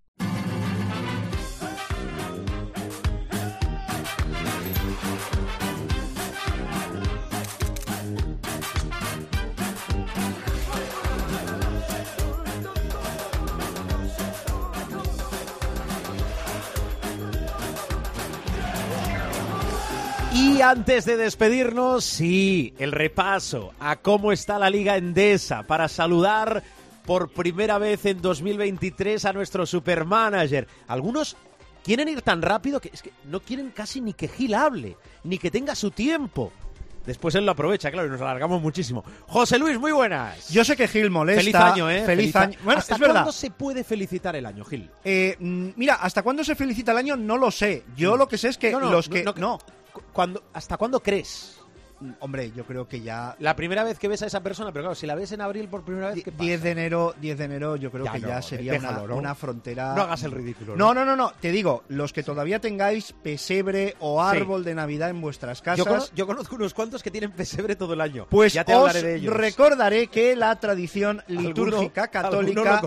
Antes de despedirnos, sí, el repaso a cómo está la Liga Endesa para saludar por primera vez en 2023 a nuestro supermanager. Algunos quieren ir tan rápido que es que no quieren casi ni que Gil hable, ni que tenga su tiempo. Después él lo aprovecha, claro, y nos alargamos muchísimo. José Luis, muy buenas. Yo sé que Gil molesta. Feliz año, ¿eh? Feliz, año. Bueno, ¿Hasta es verdad. cuándo se puede felicitar el año, Gil? Eh, mm, mira, ¿hasta cuándo se felicita el año? No lo sé. Yo lo que sé es que No, no, los no, que... no, No, Cu- ¿Cuándo, ¿Hasta cuándo crees? Hombre, yo creo que ya... La primera vez que ves a esa persona, pero claro, si la ves en abril por primera vez, ¿qué pasa? 10 de enero, 10 de enero, yo creo Ya que no, ya sería déjalo, una, ¿no? una frontera. No hagas el ridículo, No, no, no, no. Te digo, los que todavía tengáis pesebre o Sí. árbol de Navidad en vuestras casas, Yo, cono- yo conozco unos cuantos que tienen pesebre todo el año. pues ya te os hablaré de ellos. recordaré que la tradición litúrgica católica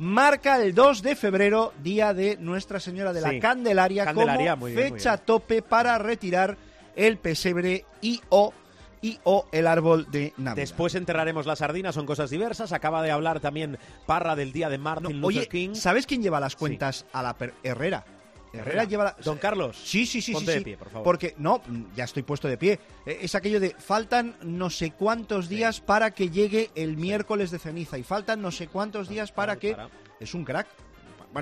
marca el 2 de febrero, día de Nuestra Señora de Sí. la Candelaria, Candelaria, como muy bien, muy fecha bien. tope para retirar el pesebre y o, y o el árbol de Navidad. Después enterraremos las sardinas, son cosas diversas. Acaba de hablar también Parra del día de No, Martin Luther oye, King. ¿sabes quién lleva las cuentas a la per- Herrera? Herrera lleva la... Don Carlos. Sí, sí, sí, Ponte sí, de pie, por favor. Porque, no, ya estoy puesto de pie. Eh, Es aquello de faltan no sé cuántos días para que llegue el miércoles de ceniza y faltan no sé cuántos días para que... para. Es un crack.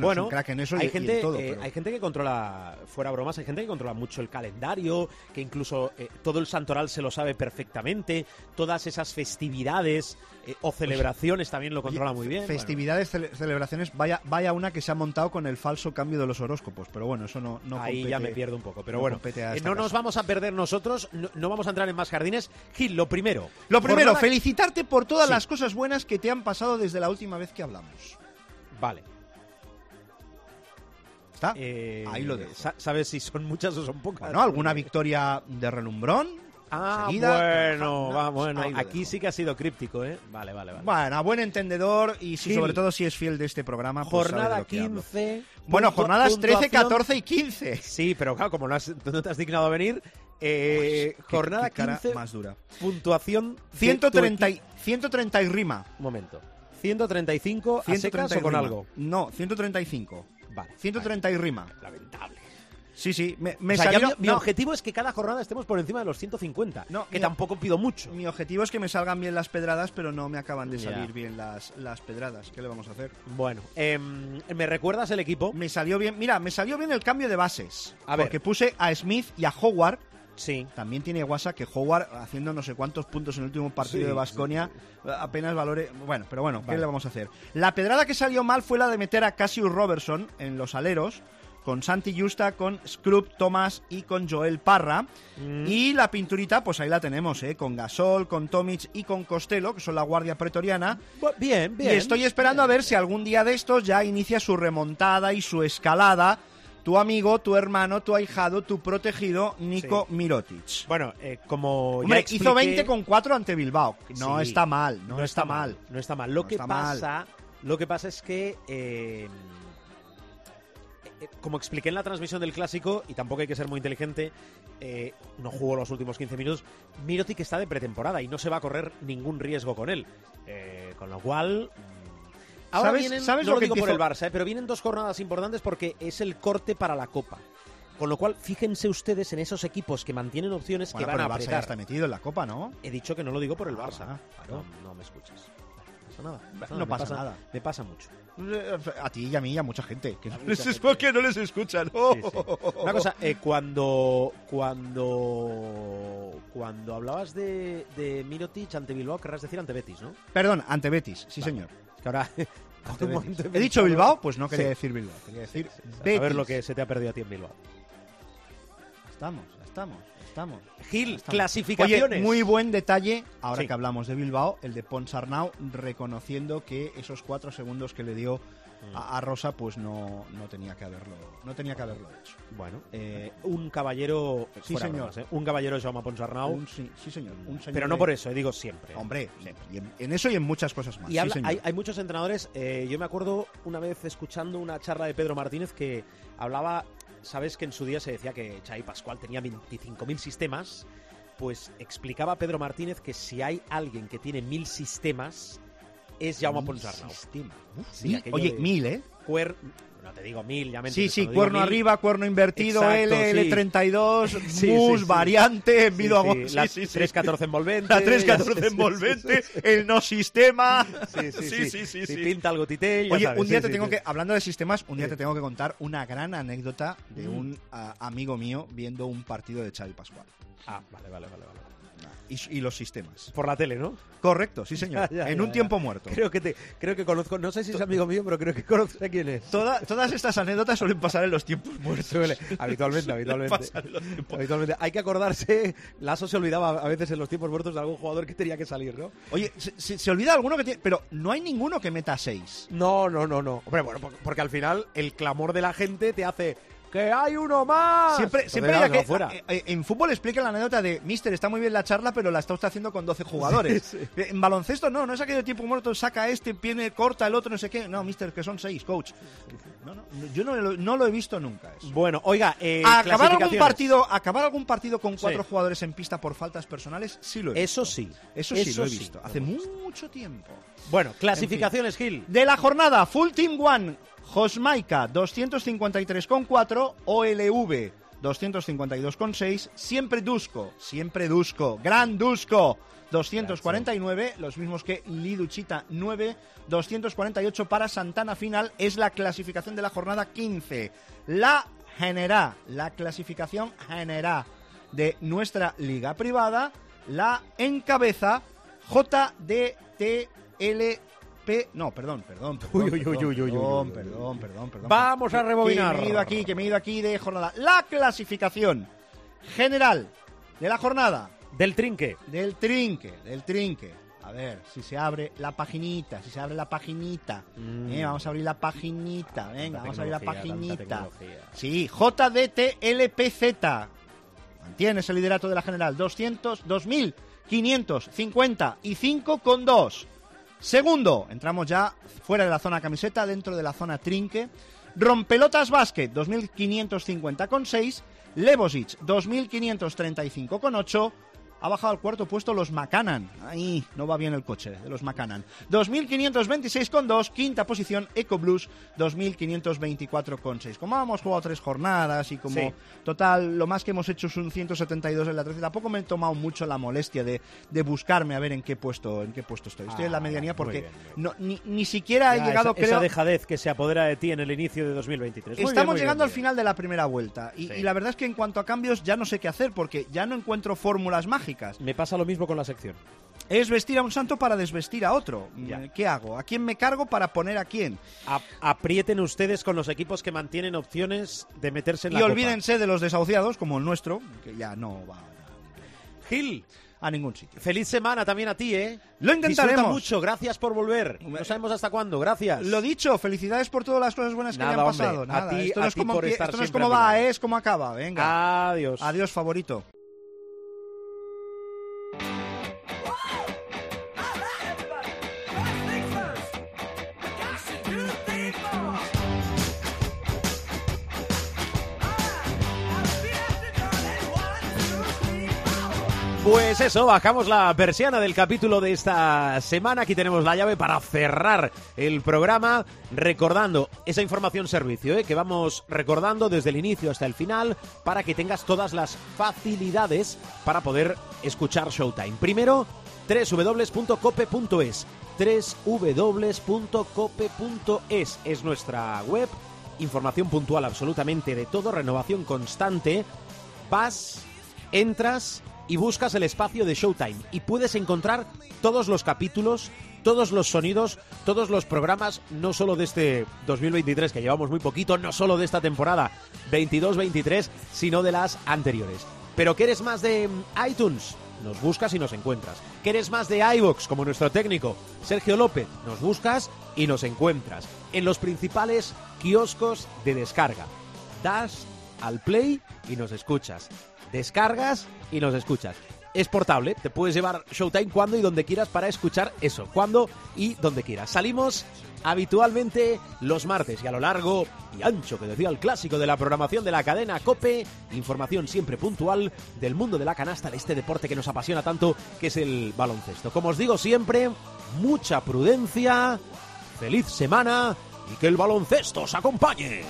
Bueno, es un crack en eso hay y gente, en todo. eh, pero- hay gente que controla, fuera bromas, hay gente que controla mucho el calendario, que incluso eh, todo el santoral se lo sabe perfectamente, todas esas festividades eh, o celebraciones también lo Oye, controla muy bien. Festividades, cele- celebraciones, vaya, vaya una que se ha montado con el falso cambio de los horóscopos. Pero bueno, eso no, no Bueno, ahí compete- ya me pierdo un poco, pero no bueno, eh, no nos vamos a perder nosotros, no, no vamos a entrar en más jardines. Gil, lo primero. Lo primero, felicitarte por todas Sí. las cosas buenas que te han pasado desde la última vez que hablamos. Vale. ¿Está? eh, Ahí lo dejo. sa- ¿Sabes si son muchas o son pocas? Bueno, alguna victoria de relumbrón. Ah, seguida, bueno, no, va, bueno. Aquí sí que ha sido críptico, ¿eh? Vale, vale, vale. Bueno, a buen entendedor y si, sobre todo si es fiel de este programa. pues Jornada lo que hablo. 15. Bueno, jornadas 13, puntuación- 14 y 15. Sí, pero claro, como no, has- no te has dignado a venir, eh, Qué- jornada qué cara 15, más dura. puntuación. de tu 130, y- equipo- 130 y rima. Un momento. 135 a 130 secas y o con rima. algo. No, 135. Vale. 130 y rima. Lamentable. Sí, sí. Me, me o sea, ya salió- mi, mi no, objetivo es que cada jornada estemos por encima de los 150. No, que tampoco pido mucho. Mi objetivo es que me salgan bien las pedradas, pero no me acaban de salir bien las, las pedradas. ¿Qué le vamos a hacer? Bueno, em, ¿me recuerdas el equipo? Me salió bien, mira, me salió bien el cambio de bases. A ver. Porque puse a Smith y a Howard. Sí. También tiene WhatsApp que Howard, haciendo no sé cuántos puntos en el último partido Sí, de Basconia, apenas valore. Bueno, pero bueno, Vale. ¿qué le vamos a hacer? La pedrada que salió mal fue la de meter a Cassius Robertson en los aleros, con Santi Justa, con Scrub Thomas y con Joel Parra. Mm. Y la pinturita, pues ahí la tenemos, ¿eh? Con Gasol, con Tomic y con Costello, que son la guardia pretoriana. Bien, bien. Y estoy esperando a ver si algún día de estos ya inicia su remontada y su escalada. Tu amigo, tu hermano, tu ahijado, tu protegido, Nico Mirotic. Bueno, eh, como Hombre, expliqué- hizo 20 con 4 ante Bilbao. No Sí, está mal, no, está, mal. No está mal. Lo No que mal. pasa, lo que pasa es que eh, eh, como expliqué en la transmisión del clásico y tampoco hay que ser muy inteligente, eh, no jugó los últimos 15 minutos. Mirotic está de pretemporada y no se va a correr ningún riesgo con él, Eh, con lo cual. Ahora ¿Sabes- vienen, sabes no lo que digo por el Barça, eh, pero vienen dos jornadas importantes porque es el corte para la Copa. Con lo cual, fíjense ustedes en esos equipos que mantienen opciones Bueno, que van pero a el Barça ya apretar. está metido en la Copa, ¿no? He dicho que no lo digo por el Ah, Barça. claro. No, no me escuchas. No pasa nada. No pasa nada. Me pasa mucho. A ti y a mí y a mucha gente. Que no, A les, mucha es gente. porque no les escuchan. Oh, Sí, sí. Una cosa, eh, cuando cuando cuando hablabas de, de Mirotic ante Bilbao, querrás decir ante Betis, ¿no? Perdón, ante Betis, sí Vale. señor. Que ahora He dicho Bilbao, pues no quería Sí. decir Bilbao. Quería decir A Betis. ver lo que se te ha perdido a ti en Bilbao. Estamos, estamos, estamos. Gil, Estamos. clasificaciones. Oye, muy buen detalle, ahora que hablamos de Bilbao, el de Ponsarnau reconociendo que esos cuatro segundos que le dio. A, a Rosa, pues no, no tenía que haberlo, no tenía que haberlo hecho. Bueno, eh, un caballero, Sí, señor. bromas, eh, un caballero de Jaume Ponsarnau, Un sí, sí, señor, un señor pero no de- por eso, eh, digo siempre. Hombre, y en, en eso y en muchas cosas más. Y sí, habla- señor. hay, hay muchos entrenadores. eh, yo me acuerdo una vez escuchando una charla de Pedro Martínez que hablaba. Sabes que en su día se decía que Xavi Pascual tenía 25.000 sistemas. Pues explicaba Pedro Martínez que si hay alguien que tiene mil sistemas es Jaume Mil Ponsarnau. sistema. Uf, Sí, mil- aquello oye, de- mil, ¿eh? cuer... No te digo mil, ya me Sí, sí, cuerno mil, arriba, cuerno invertido, Exacto, L, sí. L32, Sí, sí. variante, Sí, envido a la sí, sí. 314 envolvente. La ya 314 sé, sí, envolvente, el no sistema. Sí, sí, sí. sí, Si pinta algo titel, ya Oye, sabes, un día te tengo que, hablando de sistemas, un día te tengo que contar una gran anécdota de Mm. un ah, amigo mío viendo un partido de Xavi Pascual. Ah, vale, vale, vale. vale. Y, y los sistemas. Por la tele, ¿no? Correcto, sí señor. Ya, ya, en ya, un tiempo muerto. Creo que te, creo que conozco, no sé si es amigo mío, pero creo que conozco a quién es. Toda- todas estas anécdotas suelen pasar en los tiempos muertos. Suele, habitualmente, habitualmente. tiempos-. Hay que acordarse, Lasso se olvidaba a veces en los tiempos muertos de algún jugador que tenía que salir, ¿no? Oye, se, se- se olvida alguno que tiene. Pero no hay ninguno que meta 6. No, no, no, no. Hombre, bueno, por- porque al final el clamor de la gente te hace ¡Que hay uno más! Siempre, siempre hay que. fuera. eh, eh, En fútbol explica la anécdota de Mister, está muy bien la charla, pero la está usted haciendo con 12 jugadores. Eh, En baloncesto no, no es aquello de tiempo muerto, saca este, viene, corta el otro, no sé qué. No, Mister, que son 6, coach. No, no, yo no, lo- no lo he visto nunca eso. Bueno, oiga, eh, acabar algún partido, acabar algún partido con cuatro Sí. jugadores en pista por faltas personales, sí lo he Eso visto. sí. Eso sí Eso lo he sí, visto. Hace mucho tiempo. Bueno, clasificaciones, Gil. De la jornada, Full Team One, Josmaika 253,4, OLV 252,6, siempre Dusko, siempre Dusko, Gran Dusko 249, los mismos que Liduchita 9, 248 para Santana Final, es la clasificación de la jornada 15. La general, la clasificación general de nuestra liga privada, la encabeza No, perdón, perdón. perdón Uy, uy, uy, uy, perdón, perdón, perdón, perdón. Vamos a rebobinar. Que me he ido aquí, que me he ido aquí de jornada. La clasificación general de la jornada Del trinque. del trinque, del trinque. A ver, si se abre la paginita, si se abre la paginita. Mm. Eh, vamos a abrir la paginita, venga, vamos a abrir la paginita. Sí, JDTLPZ. Mantiene ese liderato de la general. 200, 2.555 con 2. Segundo, entramos ya fuera de la zona camiseta, dentro de la zona trinque. Rompelotas Basket, 2.550 con 6. Levosic, 2.535 con 8. Ha bajado al cuarto puesto los Macanan. Ahí no va bien el coche de los Macanan. 2.526 con 2. Quinta posición EcoBlus, 2.524 con 6. Como hemos jugado tres jornadas y como Sí. total lo más que hemos hecho es un 172 en la 13, tampoco me he tomado mucho la molestia de, de buscarme a ver en qué puesto en qué puesto estoy. Estoy Ah, en la medianía muy porque bien, bien. no, ni, ni siquiera Ya, he llegado, esa, creo... esa dejadez que se apodera de ti en el inicio de 2023. Muy Estamos bien, llegando al final de la primera vuelta y, Sí. y la verdad es que en cuanto a cambios ya no sé qué hacer porque ya no encuentro fórmulas mágicas. Me pasa lo mismo con la sección. Es vestir a un santo para desvestir a otro. Ya. Mm, ¿Qué hago? ¿A quién me cargo para poner a quién? A- aprieten ustedes con los equipos que mantienen opciones de meterse en Y la copa. olvídense de los desahuciados como el nuestro, que ya no va Gil, a ningún sitio. feliz semana también a ti, ¿eh? Lo intentaremos. Disfruta mucho, gracias por volver. No sabemos hasta cuándo, gracias. Lo dicho, felicidades por todas las cosas buenas que Nada, han hombre, pasado. a Nada, ti- esto a no es ti como, esto no es va, lado. es como acaba. Venga. Adiós. Adiós, favorito. Pues eso, bajamos la persiana del capítulo de esta semana. Aquí tenemos la llave para cerrar el programa, recordando esa información servicio ¿eh? que vamos recordando desde el inicio hasta el final para que tengas todas las facilidades para poder escuchar Showtime. Primero, www.cope.es. www.cope.es es nuestra web. Información puntual absolutamente de todo, renovación constante. Vas, entras y buscas el espacio de Showtime y puedes encontrar todos los capítulos, todos los sonidos, todos los programas, no solo de este 2023 que llevamos muy poquito, no solo de esta temporada 22-23, sino de las anteriores. Pero ¿quieres más de iTunes? Nos buscas y nos encuentras. ¿Quieres más de iVoox como nuestro técnico Sergio López? Nos buscas y nos encuentras en los principales kioscos de descarga. Das al play y nos escuchas. Descargas y nos escuchas. Es portable, te puedes llevar Showtime cuando y donde quieras para escuchar eso, cuando y donde quieras. Salimos habitualmente los martes y a lo largo y ancho, que decía el clásico de la programación de la cadena Cope, información siempre puntual del mundo de la canasta, de este deporte que nos apasiona tanto, que es el baloncesto. Como os digo siempre, mucha prudencia, feliz semana y que el baloncesto os acompañe.